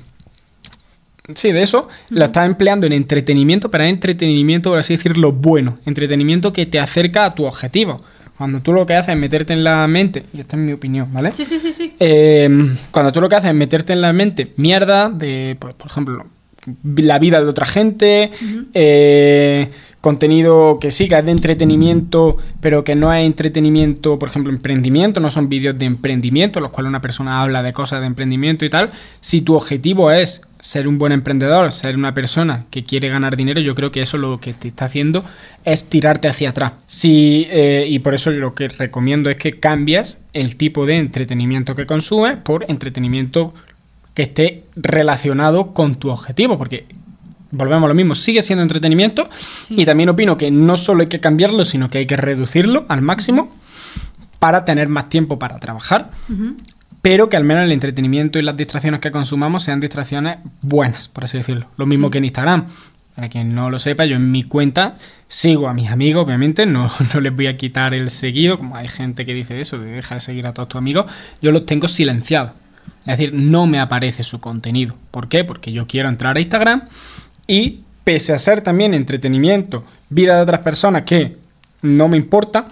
sí, de eso, lo estás empleando en entretenimiento, pero es entretenimiento, por así decirlo, bueno. Entretenimiento que te acerca a tu objetivo. Cuando tú lo que haces es meterte en la mente, y esta es mi opinión, ¿vale? Sí, sí, sí, sí. Eh, cuando tú lo que haces es meterte en la mente mierda de, pues, por ejemplo, la vida de otra gente, eh, contenido que sí, que es de entretenimiento, pero que no es entretenimiento, por ejemplo, emprendimiento, no son vídeos de emprendimiento, en los cuales una persona habla de cosas de emprendimiento y tal. Si tu objetivo es ser un buen emprendedor, ser una persona que quiere ganar dinero, yo creo que eso lo que te está haciendo es tirarte hacia atrás. Si, eh, y por eso lo que recomiendo es que cambies el tipo de entretenimiento que consumes por entretenimiento que esté relacionado con tu objetivo, porque volvemos a lo mismo, sigue siendo entretenimiento Sí. y también opino que no solo hay que cambiarlo, sino que hay que reducirlo al máximo para tener más tiempo para trabajar, pero que al menos el entretenimiento y las distracciones que consumamos sean distracciones buenas, por así decirlo. Lo mismo Sí. que en Instagram. Para quien no lo sepa, yo en mi cuenta sigo a mis amigos, obviamente, no, no les voy a quitar el seguido, como hay gente que dice eso, de deja de seguir a todos tus amigos, yo los tengo silenciados. Es decir, no me aparece su contenido. ¿Por qué? Porque yo quiero entrar a Instagram y pese a ser también entretenimiento, vida de otras personas que no me importa,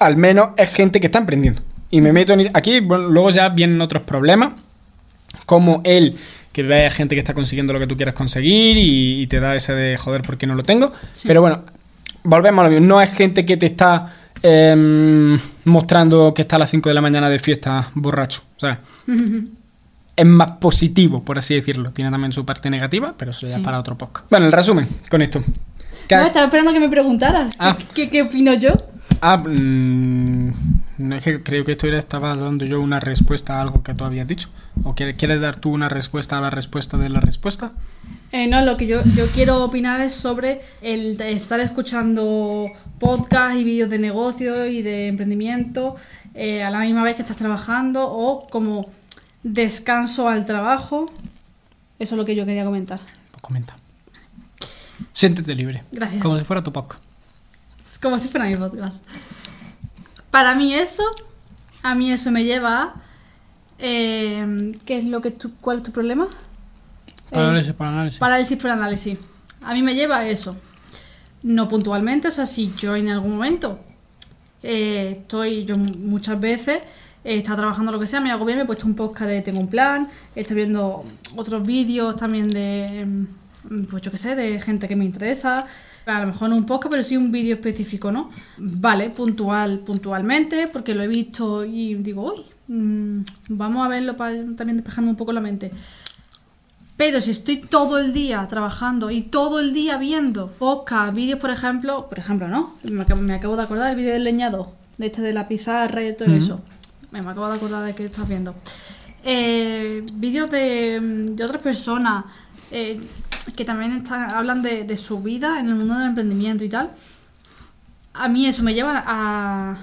al menos es gente que está emprendiendo. Y me meto en... Aquí bueno, luego ya vienen otros problemas, como el que vea gente que está consiguiendo lo que tú quieras conseguir y, y te da ese de joder porque no lo tengo. Sí. Pero bueno, volvemos a lo mismo. No es gente que te está em, mostrando que está a las 5 de la mañana de fiesta borracho. ¿sabes? Es más positivo, por así decirlo. Tiene también su parte negativa, pero eso ya Sí. es para otro podcast. Bueno, el resumen con esto. No, estaba esperando que me preguntaras. Ah. ¿Qué, qué opino yo? Ah, mm, no es que creo que esto era, estaba dando yo una respuesta a algo que tú habías dicho. ¿O quieres, quieres dar tú una respuesta a la respuesta de la respuesta? Eh, no, lo que yo, yo quiero opinar es sobre el de estar escuchando podcasts y vídeos de negocio y de emprendimiento eh, a la misma vez que estás trabajando o como descanso al trabajo. Eso es lo que yo quería comentar. Pues comenta. Siéntete libre. Gracias. Como si fuera tu podcast. Es como si fuera mi podcast. Para mí eso, a mí eso me lleva a... eh, ¿Qué es lo que tú, cuál es tu problema? Eh, Parálisis por análisis. Parálisis por análisis. A mí me lleva a eso. No puntualmente, o sea, si yo en algún momento eh, estoy, yo muchas veces he estado trabajando lo que sea, me hago bien, me he puesto un podcast de Tengo un plan, estoy viendo otros vídeos también de, mm, pues yo qué sé, de gente que me interesa. A lo mejor no un podcast, pero sí un vídeo específico, ¿no? Vale, puntual, puntualmente, porque lo he visto y digo, uy, mm, vamos a verlo para también despejarme un poco la mente. Pero si estoy todo el día trabajando y todo el día viendo podcast, vídeos, por ejemplo, por ejemplo, ¿no? Me acabo, me acabo de acordar del vídeo del leñador, de este de la pizarra y todo eso. Me acabo de acordar de que estás viendo. Eh, vídeos de, de otras personas eh, que también están, hablan de, de su vida en el mundo del emprendimiento y tal. A mí eso me lleva a,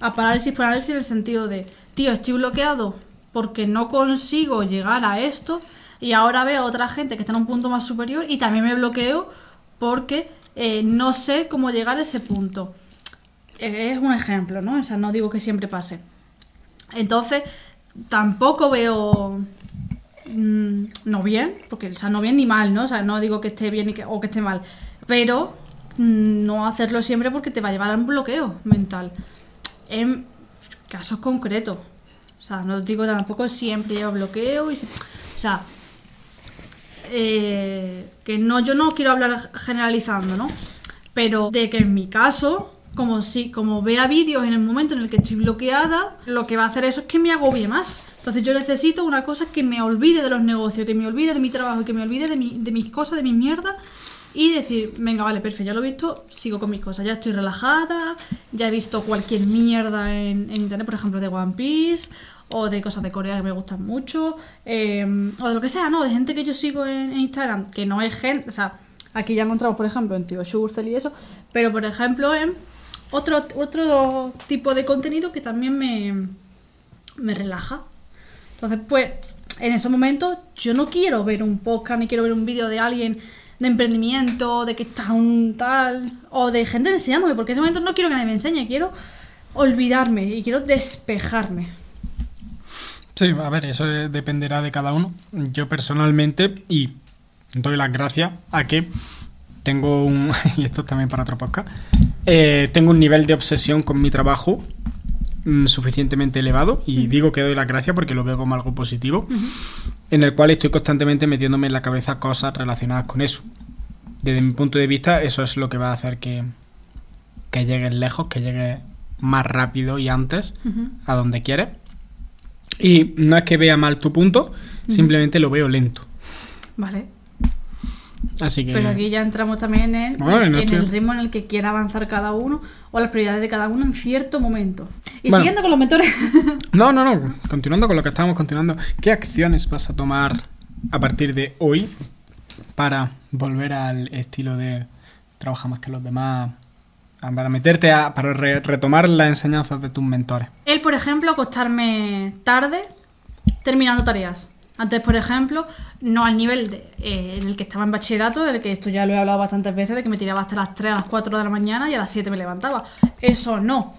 a parálisis por análisis en el sentido de, tío, estoy bloqueado porque no consigo llegar a esto y ahora veo a otra gente que está en un punto más superior y también me bloqueo porque eh, no sé cómo llegar a ese punto. Es un ejemplo, ¿no? O sea, no digo que siempre pase. Entonces, tampoco veo mm, no bien, porque o sea, no bien ni mal, ¿no? O sea, no digo que esté bien y que- o que esté mal, pero mm, no hacerlo siempre porque te va a llevar a un bloqueo mental. En casos concretos. O sea, no digo tampoco siempre lleva bloqueo y o sea, eh, que no, yo no quiero hablar generalizando, ¿no? Pero de que en mi caso, como si, como vea vídeos en el momento en el que estoy bloqueada, lo que va a hacer eso es que me agobie más. Entonces yo necesito una cosa que me olvide de los negocios, que me olvide de mi trabajo, que me olvide de, mi- de mis cosas, de mis mierdas. Y decir, venga, vale, perfecto, ya lo he visto, sigo con mis cosas. Ya estoy relajada, ya he visto cualquier mierda en, internet, por ejemplo, de One Piece, o de cosas de Corea que me gustan mucho, eh, o de lo que sea, ¿no? De gente que yo sigo en, Instagram, que no es gente, o sea, aquí ya encontramos, por ejemplo, en Tío Schurzel y eso, pero por ejemplo, en otro, otro tipo de contenido que también me, me relaja. Entonces, pues, en esos momentos yo no quiero ver un podcast ni quiero ver un vídeo de alguien de emprendimiento, de que está un tal, o de gente enseñándome, porque en ese momento no quiero que nadie me enseñe, quiero olvidarme y quiero despejarme. Sí, a ver, eso de- dependerá de cada uno. Yo personalmente, y doy las gracias a que tengo un, y esto también para otro podcast, eh, tengo un nivel de obsesión con mi trabajo mm, suficientemente elevado, y digo que doy las gracias porque lo veo como algo positivo, en el cual estoy constantemente metiéndome en la cabeza cosas relacionadas con eso. Desde mi punto de vista, eso es lo que va a hacer que, que llegues lejos, que llegues más rápido y antes a donde quieres. Y no es que vea mal tu punto, simplemente lo veo lento. Vale. Así que. Pero aquí ya entramos también en, no en estoy- el ritmo en el que quiera avanzar cada uno o las prioridades de cada uno en cierto momento. Y Bueno. siguiendo con los mentores. No, no, no. Continuando con lo que estábamos continuando. ¿Qué acciones vas a tomar a partir de hoy para volver al estilo de trabaja más que los demás? Para meterte a. para re- retomar las enseñanzas de tus mentores. Él, por ejemplo, acostarme tarde terminando tareas. Antes, por ejemplo, no al nivel eh, en el que estaba en bachillerato, del que esto ya lo he hablado bastantes veces, de que me tiraba hasta las 3, a las 4 de la mañana y a las 7 me levantaba. Eso no.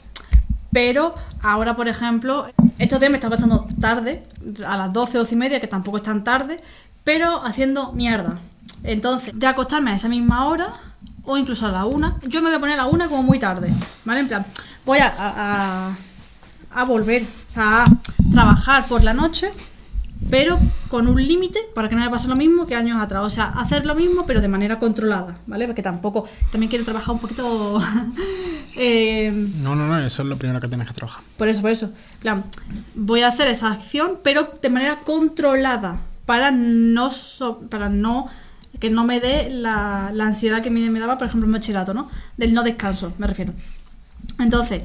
Pero ahora, por ejemplo, estos días me está acostando tarde, a las 12, 12 y media, que tampoco es tan tarde, pero haciendo mierda. Entonces, de acostarme a esa misma hora, o incluso a la una, yo me voy a poner a la una como muy tarde, ¿vale? En plan, voy a- a- a volver, o sea, a trabajar por la noche, pero con un límite para que no me pase lo mismo que años atrás. O sea, hacer lo mismo, pero de manera controlada, ¿vale? Porque tampoco, también quiero trabajar un poquito... eh, No, no, no. Eso es lo primero que tienes que trabajar. por eso, por eso. En plan, voy a hacer esa acción, pero de manera controlada. Para no, so- para no que no me dé la, la ansiedad que me, me daba, por ejemplo, en bachillerato, ¿no? Del no descanso, me refiero. Entonces,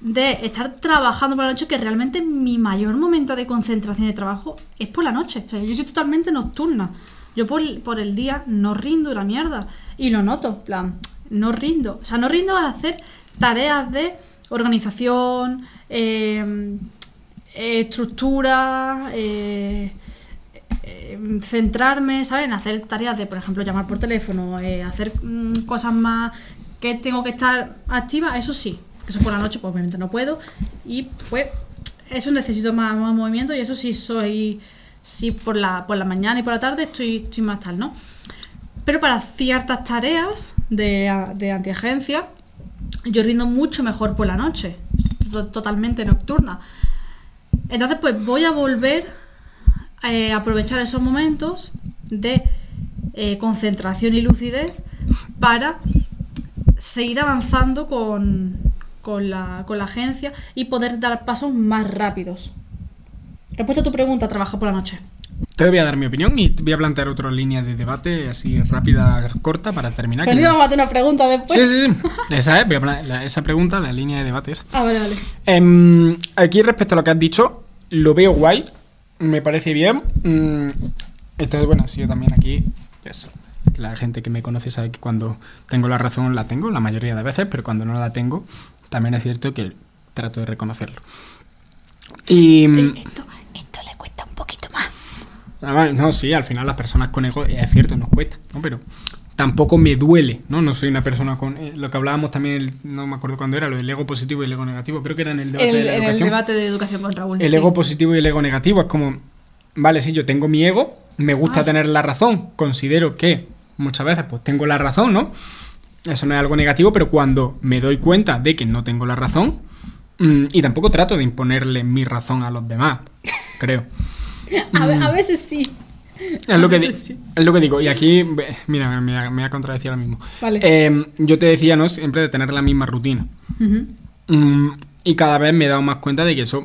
de estar trabajando por la noche, que realmente mi mayor momento de concentración de trabajo es por la noche. O sea, yo soy totalmente nocturna. Yo por, por el día no rindo la mierda. Y lo noto, plan, no rindo. O sea, no rindo al hacer tareas de organización, eh, estructura, eh, centrarme, ¿sabes? En hacer tareas de, por ejemplo, llamar por teléfono, eh, hacer mm, cosas más que tengo que estar activa, eso sí. Eso por la noche, pues obviamente no puedo. Y pues, eso necesito más, movimiento y eso sí soy. Sí, por la, por la mañana y por la tarde estoy, estoy más tal, ¿no? Pero para ciertas tareas de, de antiagencia, yo rindo mucho mejor por la noche. to- Totalmente nocturna. Entonces, pues voy a volver eh, a aprovechar esos momentos de eh, concentración y lucidez para seguir avanzando con, con, la, con la agencia y poder dar pasos más rápidos. Respuesta a tu pregunta, trabaja por la noche. te voy a dar mi opinión y te voy a plantear otra línea de debate así rápida, corta para terminar. Pues que- íbamos a hacer una pregunta después. Sí, sí, sí. Esa es, voy a plan- la- esa pregunta, la línea de debate esa. Ah, vale, vale. Em, aquí respecto a lo que has dicho, lo veo guay, me parece bien. Mm, entonces, bueno, sí, yo también aquí, eso, la gente que me conoce sabe que cuando tengo la razón la tengo, la mayoría de veces, pero cuando no la tengo, también es cierto que trato de reconocerlo. Y... mm, Esto, esto le cuesta un poquito más. Ah, No, sí, al final las personas con ego, es cierto, nos cuesta, ¿no? Pero tampoco me duele, ¿no? No soy una persona con... eh, lo que hablábamos también, el- no me acuerdo cuándo era, lo del ego positivo y el ego negativo, creo que era en el debate El- de la en el educación. debate de educación con Raúl. el sí. ego positivo y el ego negativo es como, vale, sí, yo tengo mi ego, me gusta Ah. tener la razón, considero que muchas veces pues tengo la razón, ¿no? Eso no es algo negativo, pero cuando me doy cuenta de que no tengo la razón, mm, y tampoco trato de imponerle mi razón a los demás, creo. A, ve- a veces sí. Es lo, que di- Sí. es lo que digo. Y aquí, mira, me, voy a contradecir ahora mismo. Vale. Eh, yo te decía, ¿no? Siempre de tener la misma rutina. Mm, y cada vez me he dado más cuenta de que eso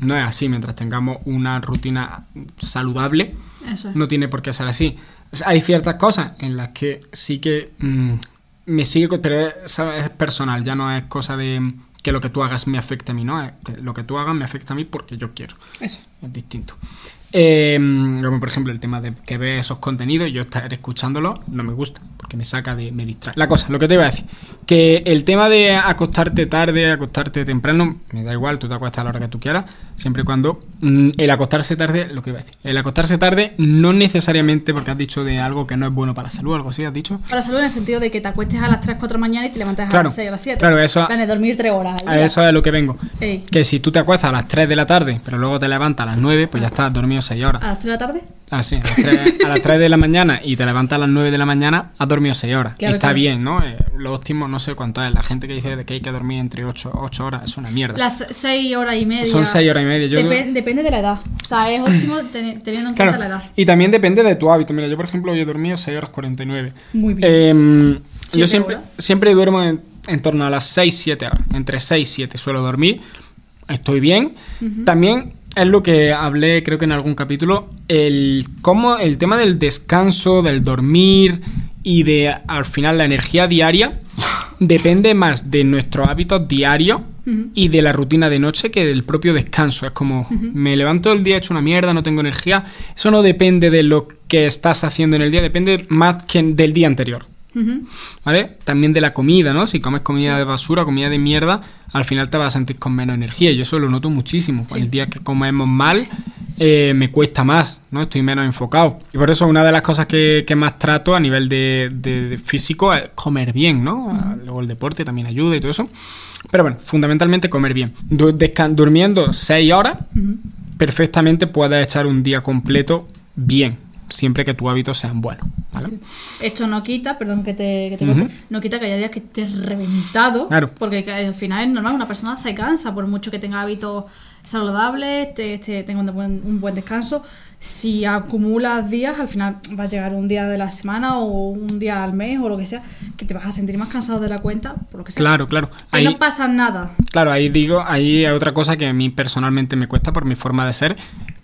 no es así. Mientras tengamos una rutina saludable, Eso no tiene por qué ser así. O sea, Hay ciertas cosas en las que sí que mm, me sigue, pero es, es personal, ya no es cosa de que lo que tú hagas me afecte a mí, ¿no? Es que lo que tú hagas me afecta a mí porque yo quiero Eso. es distinto. Eh, como por ejemplo el tema de que ve esos contenidos y yo estar escuchándolo no me gusta porque me saca de me distrae. La cosa, lo que te iba a decir, que el tema de acostarte tarde, acostarte temprano, me da igual, tú te acuestas a la hora que tú quieras, siempre y cuando mm, el acostarse tarde, lo que iba a decir, el acostarse tarde no necesariamente porque has dicho de algo que no es bueno para la salud, algo así has dicho. Para la salud en el sentido de que te acuestes a las 3, 4 de la mañana y te levantes a Claro, las 6 o las 7. claro, eso- plan de dormir 3 horas al A día. eso es a lo que vengo. Ey. Que si tú te acuestas a las 3 de la tarde, pero luego te levantas a las 9, pues ya estás dormido 6 horas. ¿A las 3 de la tarde? Ah, sí, a las, 3, a las 3 de la mañana y te levantas a las 9 de la mañana, has dormido 6 horas. Claro, Está claro. bien, ¿no? Eh, lo óptimo, no sé cuánto es. La gente que dice que hay que dormir entre 8, 8 horas es una mierda. Las 6 horas y media. Son seis horas y media, yo- Depe- Depende de la edad. O sea, es óptimo ten- teniendo en cuenta la Claro, edad. y también depende de tu hábito. Mira, yo por ejemplo hoy he dormido 6 horas 49. Muy bien. Eh, ¿Siete yo siempre, horas? siempre duermo en, en torno a las 6, 7 horas. Entre 6 y 7 suelo dormir. Estoy bien. También es lo que hablé, creo que en algún capítulo, el cómo el tema del descanso, del dormir y de al final la energía diaria depende más de nuestros hábitos diarios y de la rutina de noche que del propio descanso. Es como me levanto el día hecho una mierda, no tengo energía. Eso no depende de lo que estás haciendo en el día, depende más que del día anterior. ¿Vale? También de la comida, ¿no? Si comes comida de basura, comida de mierda, al final te vas a sentir con menos energía. Yo eso lo noto muchísimo. Sí. El día que comemos mal, eh, me cuesta más, ¿no? Estoy menos enfocado. Y por eso una de las cosas que, que más trato a nivel de, de- de físico es comer bien, ¿no? Ah, Luego el deporte también ayuda y todo eso. Pero bueno, fundamentalmente comer bien. Du- durmiendo 6 horas, perfectamente puedes echar un día completo bien, siempre que tus hábitos sean buenos, ¿vale? Esto no quita, perdón que te, que te no quita que haya días que estés reventado. Claro. Porque que al final es normal, una persona se cansa, por mucho que tenga hábitos saludables, te, te- tenga un buen, un buen descanso. Si acumulas días, al final va a llegar un día de la semana o un día al mes o lo que sea, que te vas a sentir más cansado de la cuenta, por lo que sea. Claro, claro. Ahí, no pasa nada. claro, ahí digo, ahí hay otra cosa que a mí personalmente me cuesta por mi forma de ser,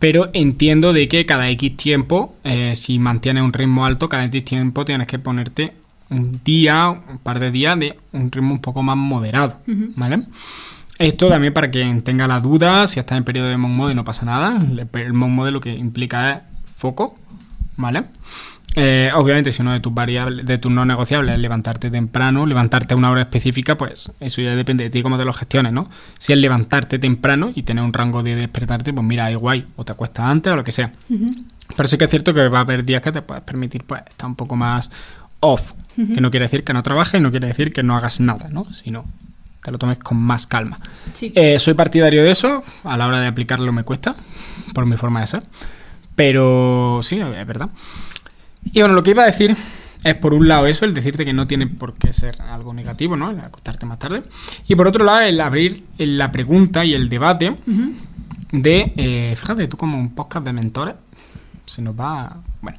pero entiendo de que cada X tiempo, eh, si mantienes un ritmo alto, cada X tiempo tienes que ponerte un día, un par de días de un ritmo un poco más moderado. ¿vale? Esto también para quien tenga la duda, si estás en periodo de monk mode no pasa nada. El, el monk mode lo que implica es foco, ¿vale? Eh, obviamente, si uno de tus variables, de tus no negociables es levantarte temprano, levantarte a una hora específica, pues eso ya depende de ti cómo te lo gestiones, ¿no? Si es levantarte temprano y tener un rango de despertarte, pues mira, es guay, o te acuestas antes o lo que sea. Pero sí que es cierto que va a haber días que te puedes permitir, pues, estar un poco más off. Que no quiere decir que no trabajes, no quiere decir que no hagas nada, ¿no? Sino te lo tomes con más calma. Sí. Eh, soy partidario de eso, a la hora de aplicarlo me cuesta, por mi forma de ser. Pero sí, es verdad. Y bueno, lo que iba a decir es por un lado eso, el decirte que no tiene por qué ser algo negativo, ¿no? El acostarte más tarde. Y por otro lado, el abrir la pregunta y el debate de, eh, fíjate, tú como un podcast de mentores, se nos va... Bueno.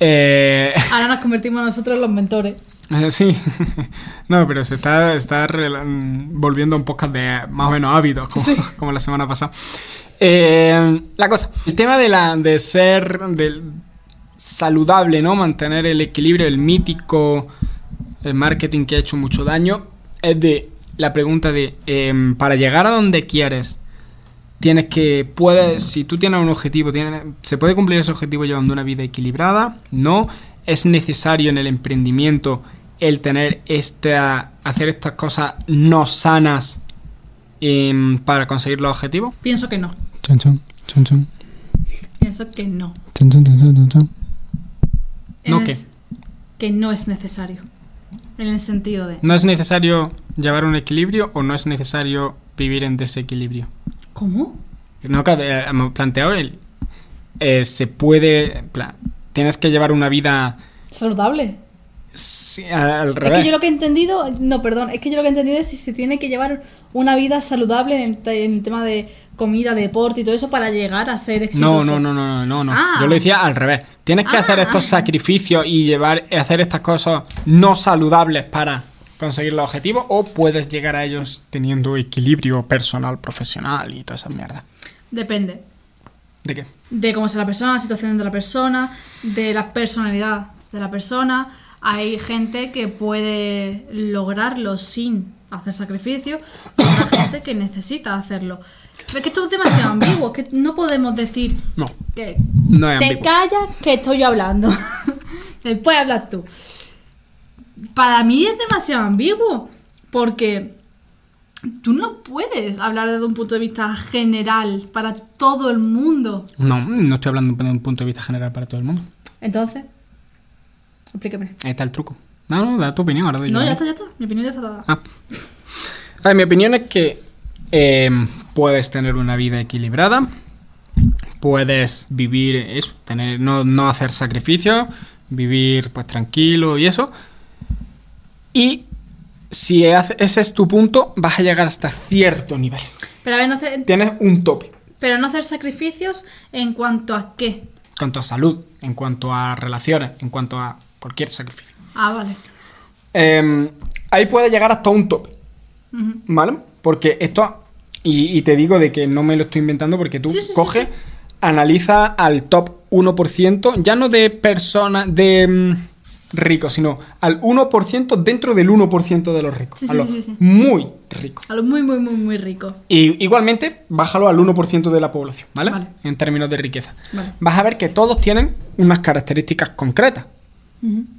Eh, Ahora nos convertimos nosotros en los mentores. Eh, Sí, no, pero se está, está mm, volviendo un podcast de más o menos hábitos, como, Sí. como la semana pasada. Eh, la cosa, el tema de, la, de ser saludable, ¿no? Mantener el equilibrio, el mítico el marketing que ha hecho mucho daño, es de la pregunta de, em, para llegar a donde quieres, tienes que, puedes, si tú tienes un objetivo, tienes, ¿se puede cumplir ese objetivo llevando una vida equilibrada? No. ¿Es necesario en el emprendimiento el tener esta, hacer estas cosas no sanas em, para conseguir los objetivos? Pienso que no. Chun, chun. Pienso que no. ¿No qué? Que no es necesario. En el sentido de. ¿No es necesario llevar un equilibrio o no es necesario vivir en desequilibrio? ¿Cómo? No, que eh, hemos planteado el. eh, se puede. plan, tienes que llevar una vida Saludable. sí, al Es revés. que yo lo que he entendido, no, perdón, es que yo lo que he entendido es si se tiene que llevar una vida saludable en el, te- en el tema de comida, deporte y todo eso para llegar a ser exitoso. No, no, no, no, no, no. Ah. Yo lo decía al revés. Tienes que Ah. hacer estos sacrificios y llevar, hacer estas cosas no saludables para conseguir los objetivos, o puedes llegar a ellos teniendo equilibrio personal, profesional y todas esas mierdas. Depende ¿De qué? de cómo sea la persona, la situación de la persona, de la personalidad de la persona. Hay gente que puede lograrlo sin hacer sacrificio, y otra gente que necesita hacerlo. Es que esto es demasiado ambiguo, es que no podemos decir No, que no es Te ambiguo. callas que estoy yo hablando. Después hablas tú. Para mí es demasiado ambiguo. Porque tú no puedes hablar desde un punto de vista general para todo el mundo. No, no estoy hablando de un punto de vista general para todo el mundo. Entonces, explíqueme. Ahí está el truco. No, no, da tu opinión, ahora doy No, ya está, ya está. Mi opinión ya está dada. Ah. A ver, mi opinión es que eh, puedes tener una vida equilibrada, puedes vivir eso, tener, no, no hacer sacrificios, vivir pues tranquilo y eso. Y si ese es tu punto, vas a llegar hasta cierto nivel. Pero a ver, no hacer, Tienes un tope. pero no hacer sacrificios en cuanto a qué. En cuanto a salud, en cuanto a relaciones, en cuanto a cualquier sacrificio. Ah, vale. Eh, ahí puede llegar hasta un. Ujú. ¿Vale? Porque esto, y, y te digo de que no me lo estoy inventando porque tú Sí, sí, sí, coges, analiza al top 1%, ya no de personas, de mm, ricos, sino al 1% dentro del 1% de los ricos. A los muy ricos. A lo muy, muy, muy, muy rico. Y igualmente, bájalo al 1% de la población, ¿vale? Vale. En términos de riqueza. Vale. Vas a ver que todos tienen unas características concretas.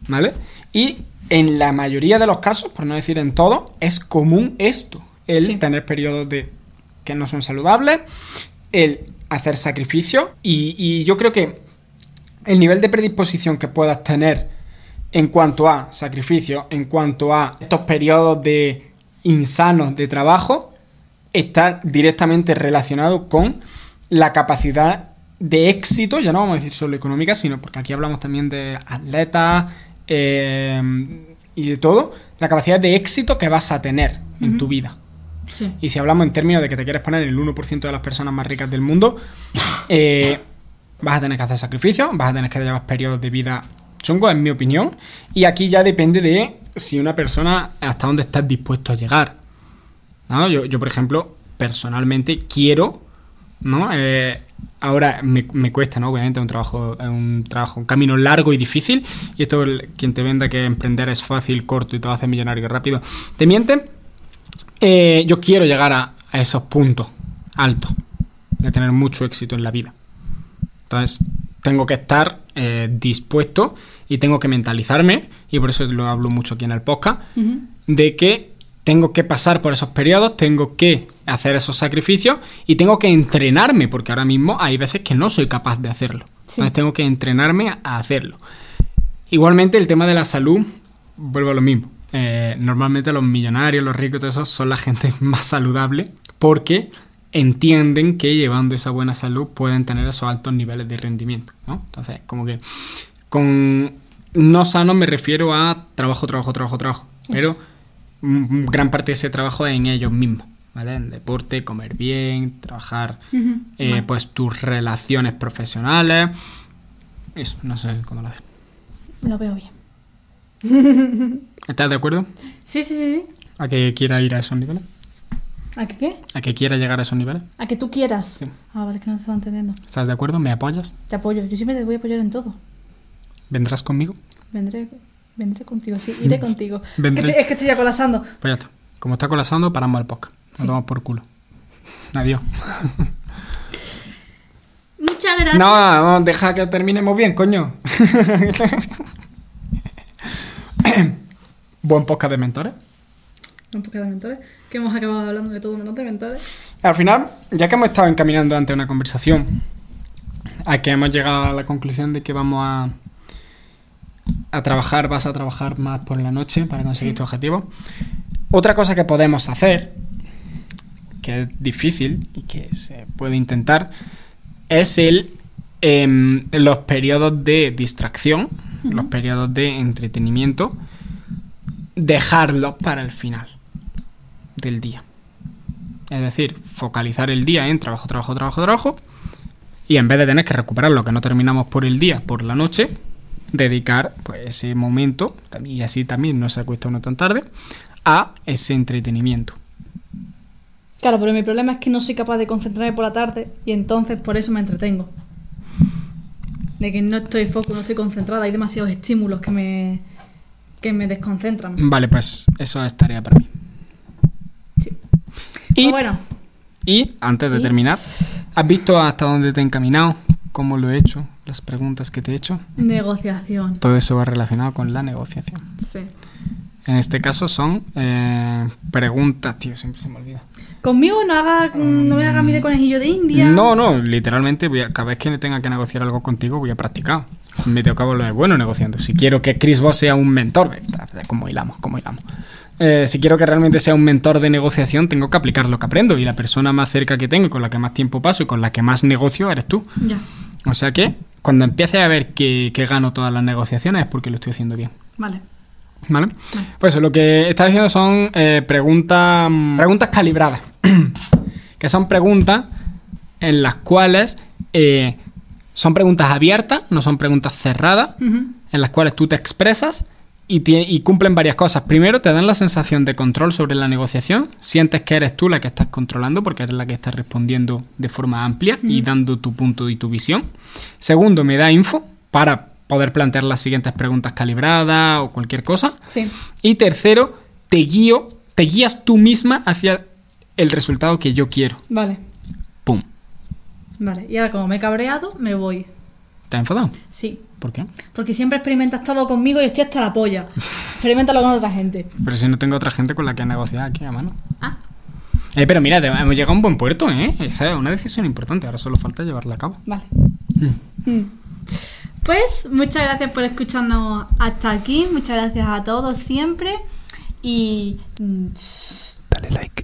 ¿Vale? Y en la mayoría de los casos, por no decir en todo, es común esto. El Sí. tener periodos de que no son saludables, el hacer sacrificios y, y yo creo que el nivel de predisposición que puedas tener en cuanto a sacrificio, en cuanto a estos periodos de insanos de trabajo, está directamente relacionado con la capacidad de éxito, ya no vamos a decir solo económica, sino porque aquí hablamos también de atletas eh, y de todo, la capacidad de éxito que vas a tener en tu vida. Sí. Y si hablamos en términos de que te quieres poner el 1% de las personas más ricas del mundo, eh, vas a tener que hacer sacrificios, vas a tener que llevar periodos de vida chungos, en mi opinión. Y aquí ya depende de si una persona hasta dónde estás dispuesto a llegar. ¿No? Yo, yo, por ejemplo, personalmente quiero, ¿no? Eh, ahora me, me cuesta, ¿no? Obviamente es un trabajo, es un trabajo, un camino largo y difícil. Y esto, el- quien te venda que emprender es fácil, corto y te va a hacer millonario rápido, te miente. Eh, yo quiero llegar a, a esos puntos altos, de tener mucho éxito en la vida. Entonces, tengo que estar eh, dispuesto y tengo que mentalizarme, y por eso lo hablo mucho aquí en el podcast, de que tengo que pasar por esos periodos, tengo que hacer esos sacrificios y tengo que entrenarme, porque ahora mismo hay veces que no soy capaz de hacerlo. Sí. Entonces tengo que entrenarme a hacerlo. Igualmente el tema de la salud, vuelvo a lo mismo. Eh, normalmente los millonarios, los ricos, todo eso son la gente más saludable porque entienden que llevando esa buena salud pueden tener esos altos niveles de rendimiento, ¿no? Entonces, como que con no sano me refiero a trabajo, trabajo, trabajo, trabajo, pero gran parte de ese trabajo en ellos mismos, ¿vale? En deporte, comer bien, trabajar, eh, Vale. pues tus relaciones profesionales, eso, no sé cómo lo ves. Lo veo bien. ¿Estás de acuerdo? Sí, sí, sí, sí. ¿A que quiera ir a esos niveles? ¿A que qué? A que quiera llegar a esos niveles. A que tú quieras. Sí. Ah, vale, que no te estaba entendiendo. ¿Estás de acuerdo? ¿Me apoyas? Te apoyo. Yo siempre te voy a apoyar en todo. ¿Vendrás conmigo? Vendré, vendré contigo, sí, iré contigo. Es que, Vendré. estoy, es que estoy ya colapsando. Pues ya está. Como está colapsando, paramos el podcast. Nos Sí. tomamos por culo. Adiós. Muchas gracias. No, no, deja que terminemos bien, coño. Buen podcast de mentores. Un poco de mentores. Que hemos acabado hablando de todo menos de mentores. Al final, ya que hemos estado encaminando ante una conversación, a que hemos llegado a la conclusión de que vamos a, a trabajar, vas a trabajar más por la noche para conseguir Sí. tu objetivo. Otra cosa que podemos hacer, que es difícil y que se puede intentar, es el em, los periodos de distracción, los periodos de entretenimiento, dejarlos para el final del día. Es decir, focalizar el día en trabajo, trabajo, trabajo, trabajo. Y en vez de tener que recuperar lo que no terminamos por el día, por la noche, dedicar pues, ese momento, y así también no se acuesta uno tan tarde, a ese entretenimiento. Claro, pero mi problema es que no soy capaz de concentrarme por la tarde y entonces por eso me entretengo. De que no estoy foco, no estoy concentrada, hay demasiados estímulos que me, que me desconcentran. Vale, pues eso es tarea para mí. Sí. Y, Pues bueno, y antes de ¿Y? terminar, ¿has visto hasta dónde te he encaminado? ¿Cómo lo he hecho? Las preguntas que te he hecho. negociación. Todo eso va relacionado con la negociación. Sí. En este caso son eh, preguntas, tío, siempre se me olvida. Conmigo no haga, no me haga mi de conejillo de India. No, no, literalmente voy a- cada vez que tenga que negociar algo contigo voy a practicar. Me tengo que volver bueno negociando. Si quiero que Chris Voss sea un mentor, como hilamos, como hilamos. Eh, si quiero que realmente sea un mentor de negociación, tengo que aplicar lo que aprendo. Y la persona más cerca que tengo, con la que más tiempo paso y con la que más negocio, eres tú. Ya, O sea que, cuando empieces a ver que, que gano todas las negociaciones es porque lo estoy haciendo bien. vale. ¿Vale? Vale. Pues eso, lo que está diciendo son eh, preguntas, mm, preguntas calibradas. que son preguntas en las cuales eh, son preguntas abiertas, no son preguntas cerradas, en las cuales tú te expresas y, cumplen varias cosas. Primero, te dan la sensación de control sobre la negociación. Sientes que eres tú la que estás controlando porque eres la que está respondiendo de forma amplia y dando tu punto y tu visión. Segundo, me da info para poder plantear las siguientes preguntas calibradas o cualquier cosa. Sí. Y tercero, te guío, te guías tú misma hacia el resultado que yo quiero. Vale. ¡Pum! Vale. Y ahora como me he cabreado, me voy. ¿Te has enfadado? Sí. ¿Por qué? Porque siempre experimentas todo conmigo y estoy hasta la polla. Experimentalo con otra gente. Pero si no tengo otra gente con la que negociar aquí a mano. Ah, Eh, pero mira, te- hemos llegado a un buen puerto, ¿eh? Esa es una decisión importante, ahora solo falta llevarla a cabo. vale. Mm. Pues muchas gracias por escucharnos hasta aquí. Muchas gracias a todos siempre. Y mm, Dale like.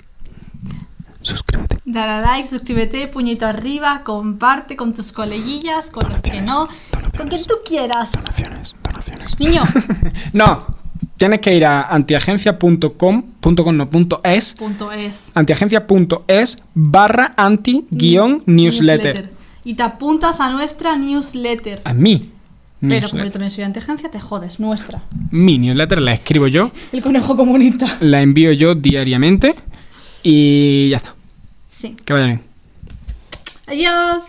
Suscríbete. dale a like, suscríbete, puñito arriba, comparte con tus coleguillas, con los que no, con quien tú quieras. Donaciones. Donaciones. Niño, No, tienes que ir a antiagencia.com, punto com, no, punto es, punto es. antiagencia.es barra anti guion newsletter. Y te apuntas a nuestra newsletter. A mí. Pero como yo también soy antiagencia, te jodes, nuestra. Mi newsletter la escribo yo, El conejo comunista. la envío yo diariamente y ya está. Sí. Que vaya bien. Adiós.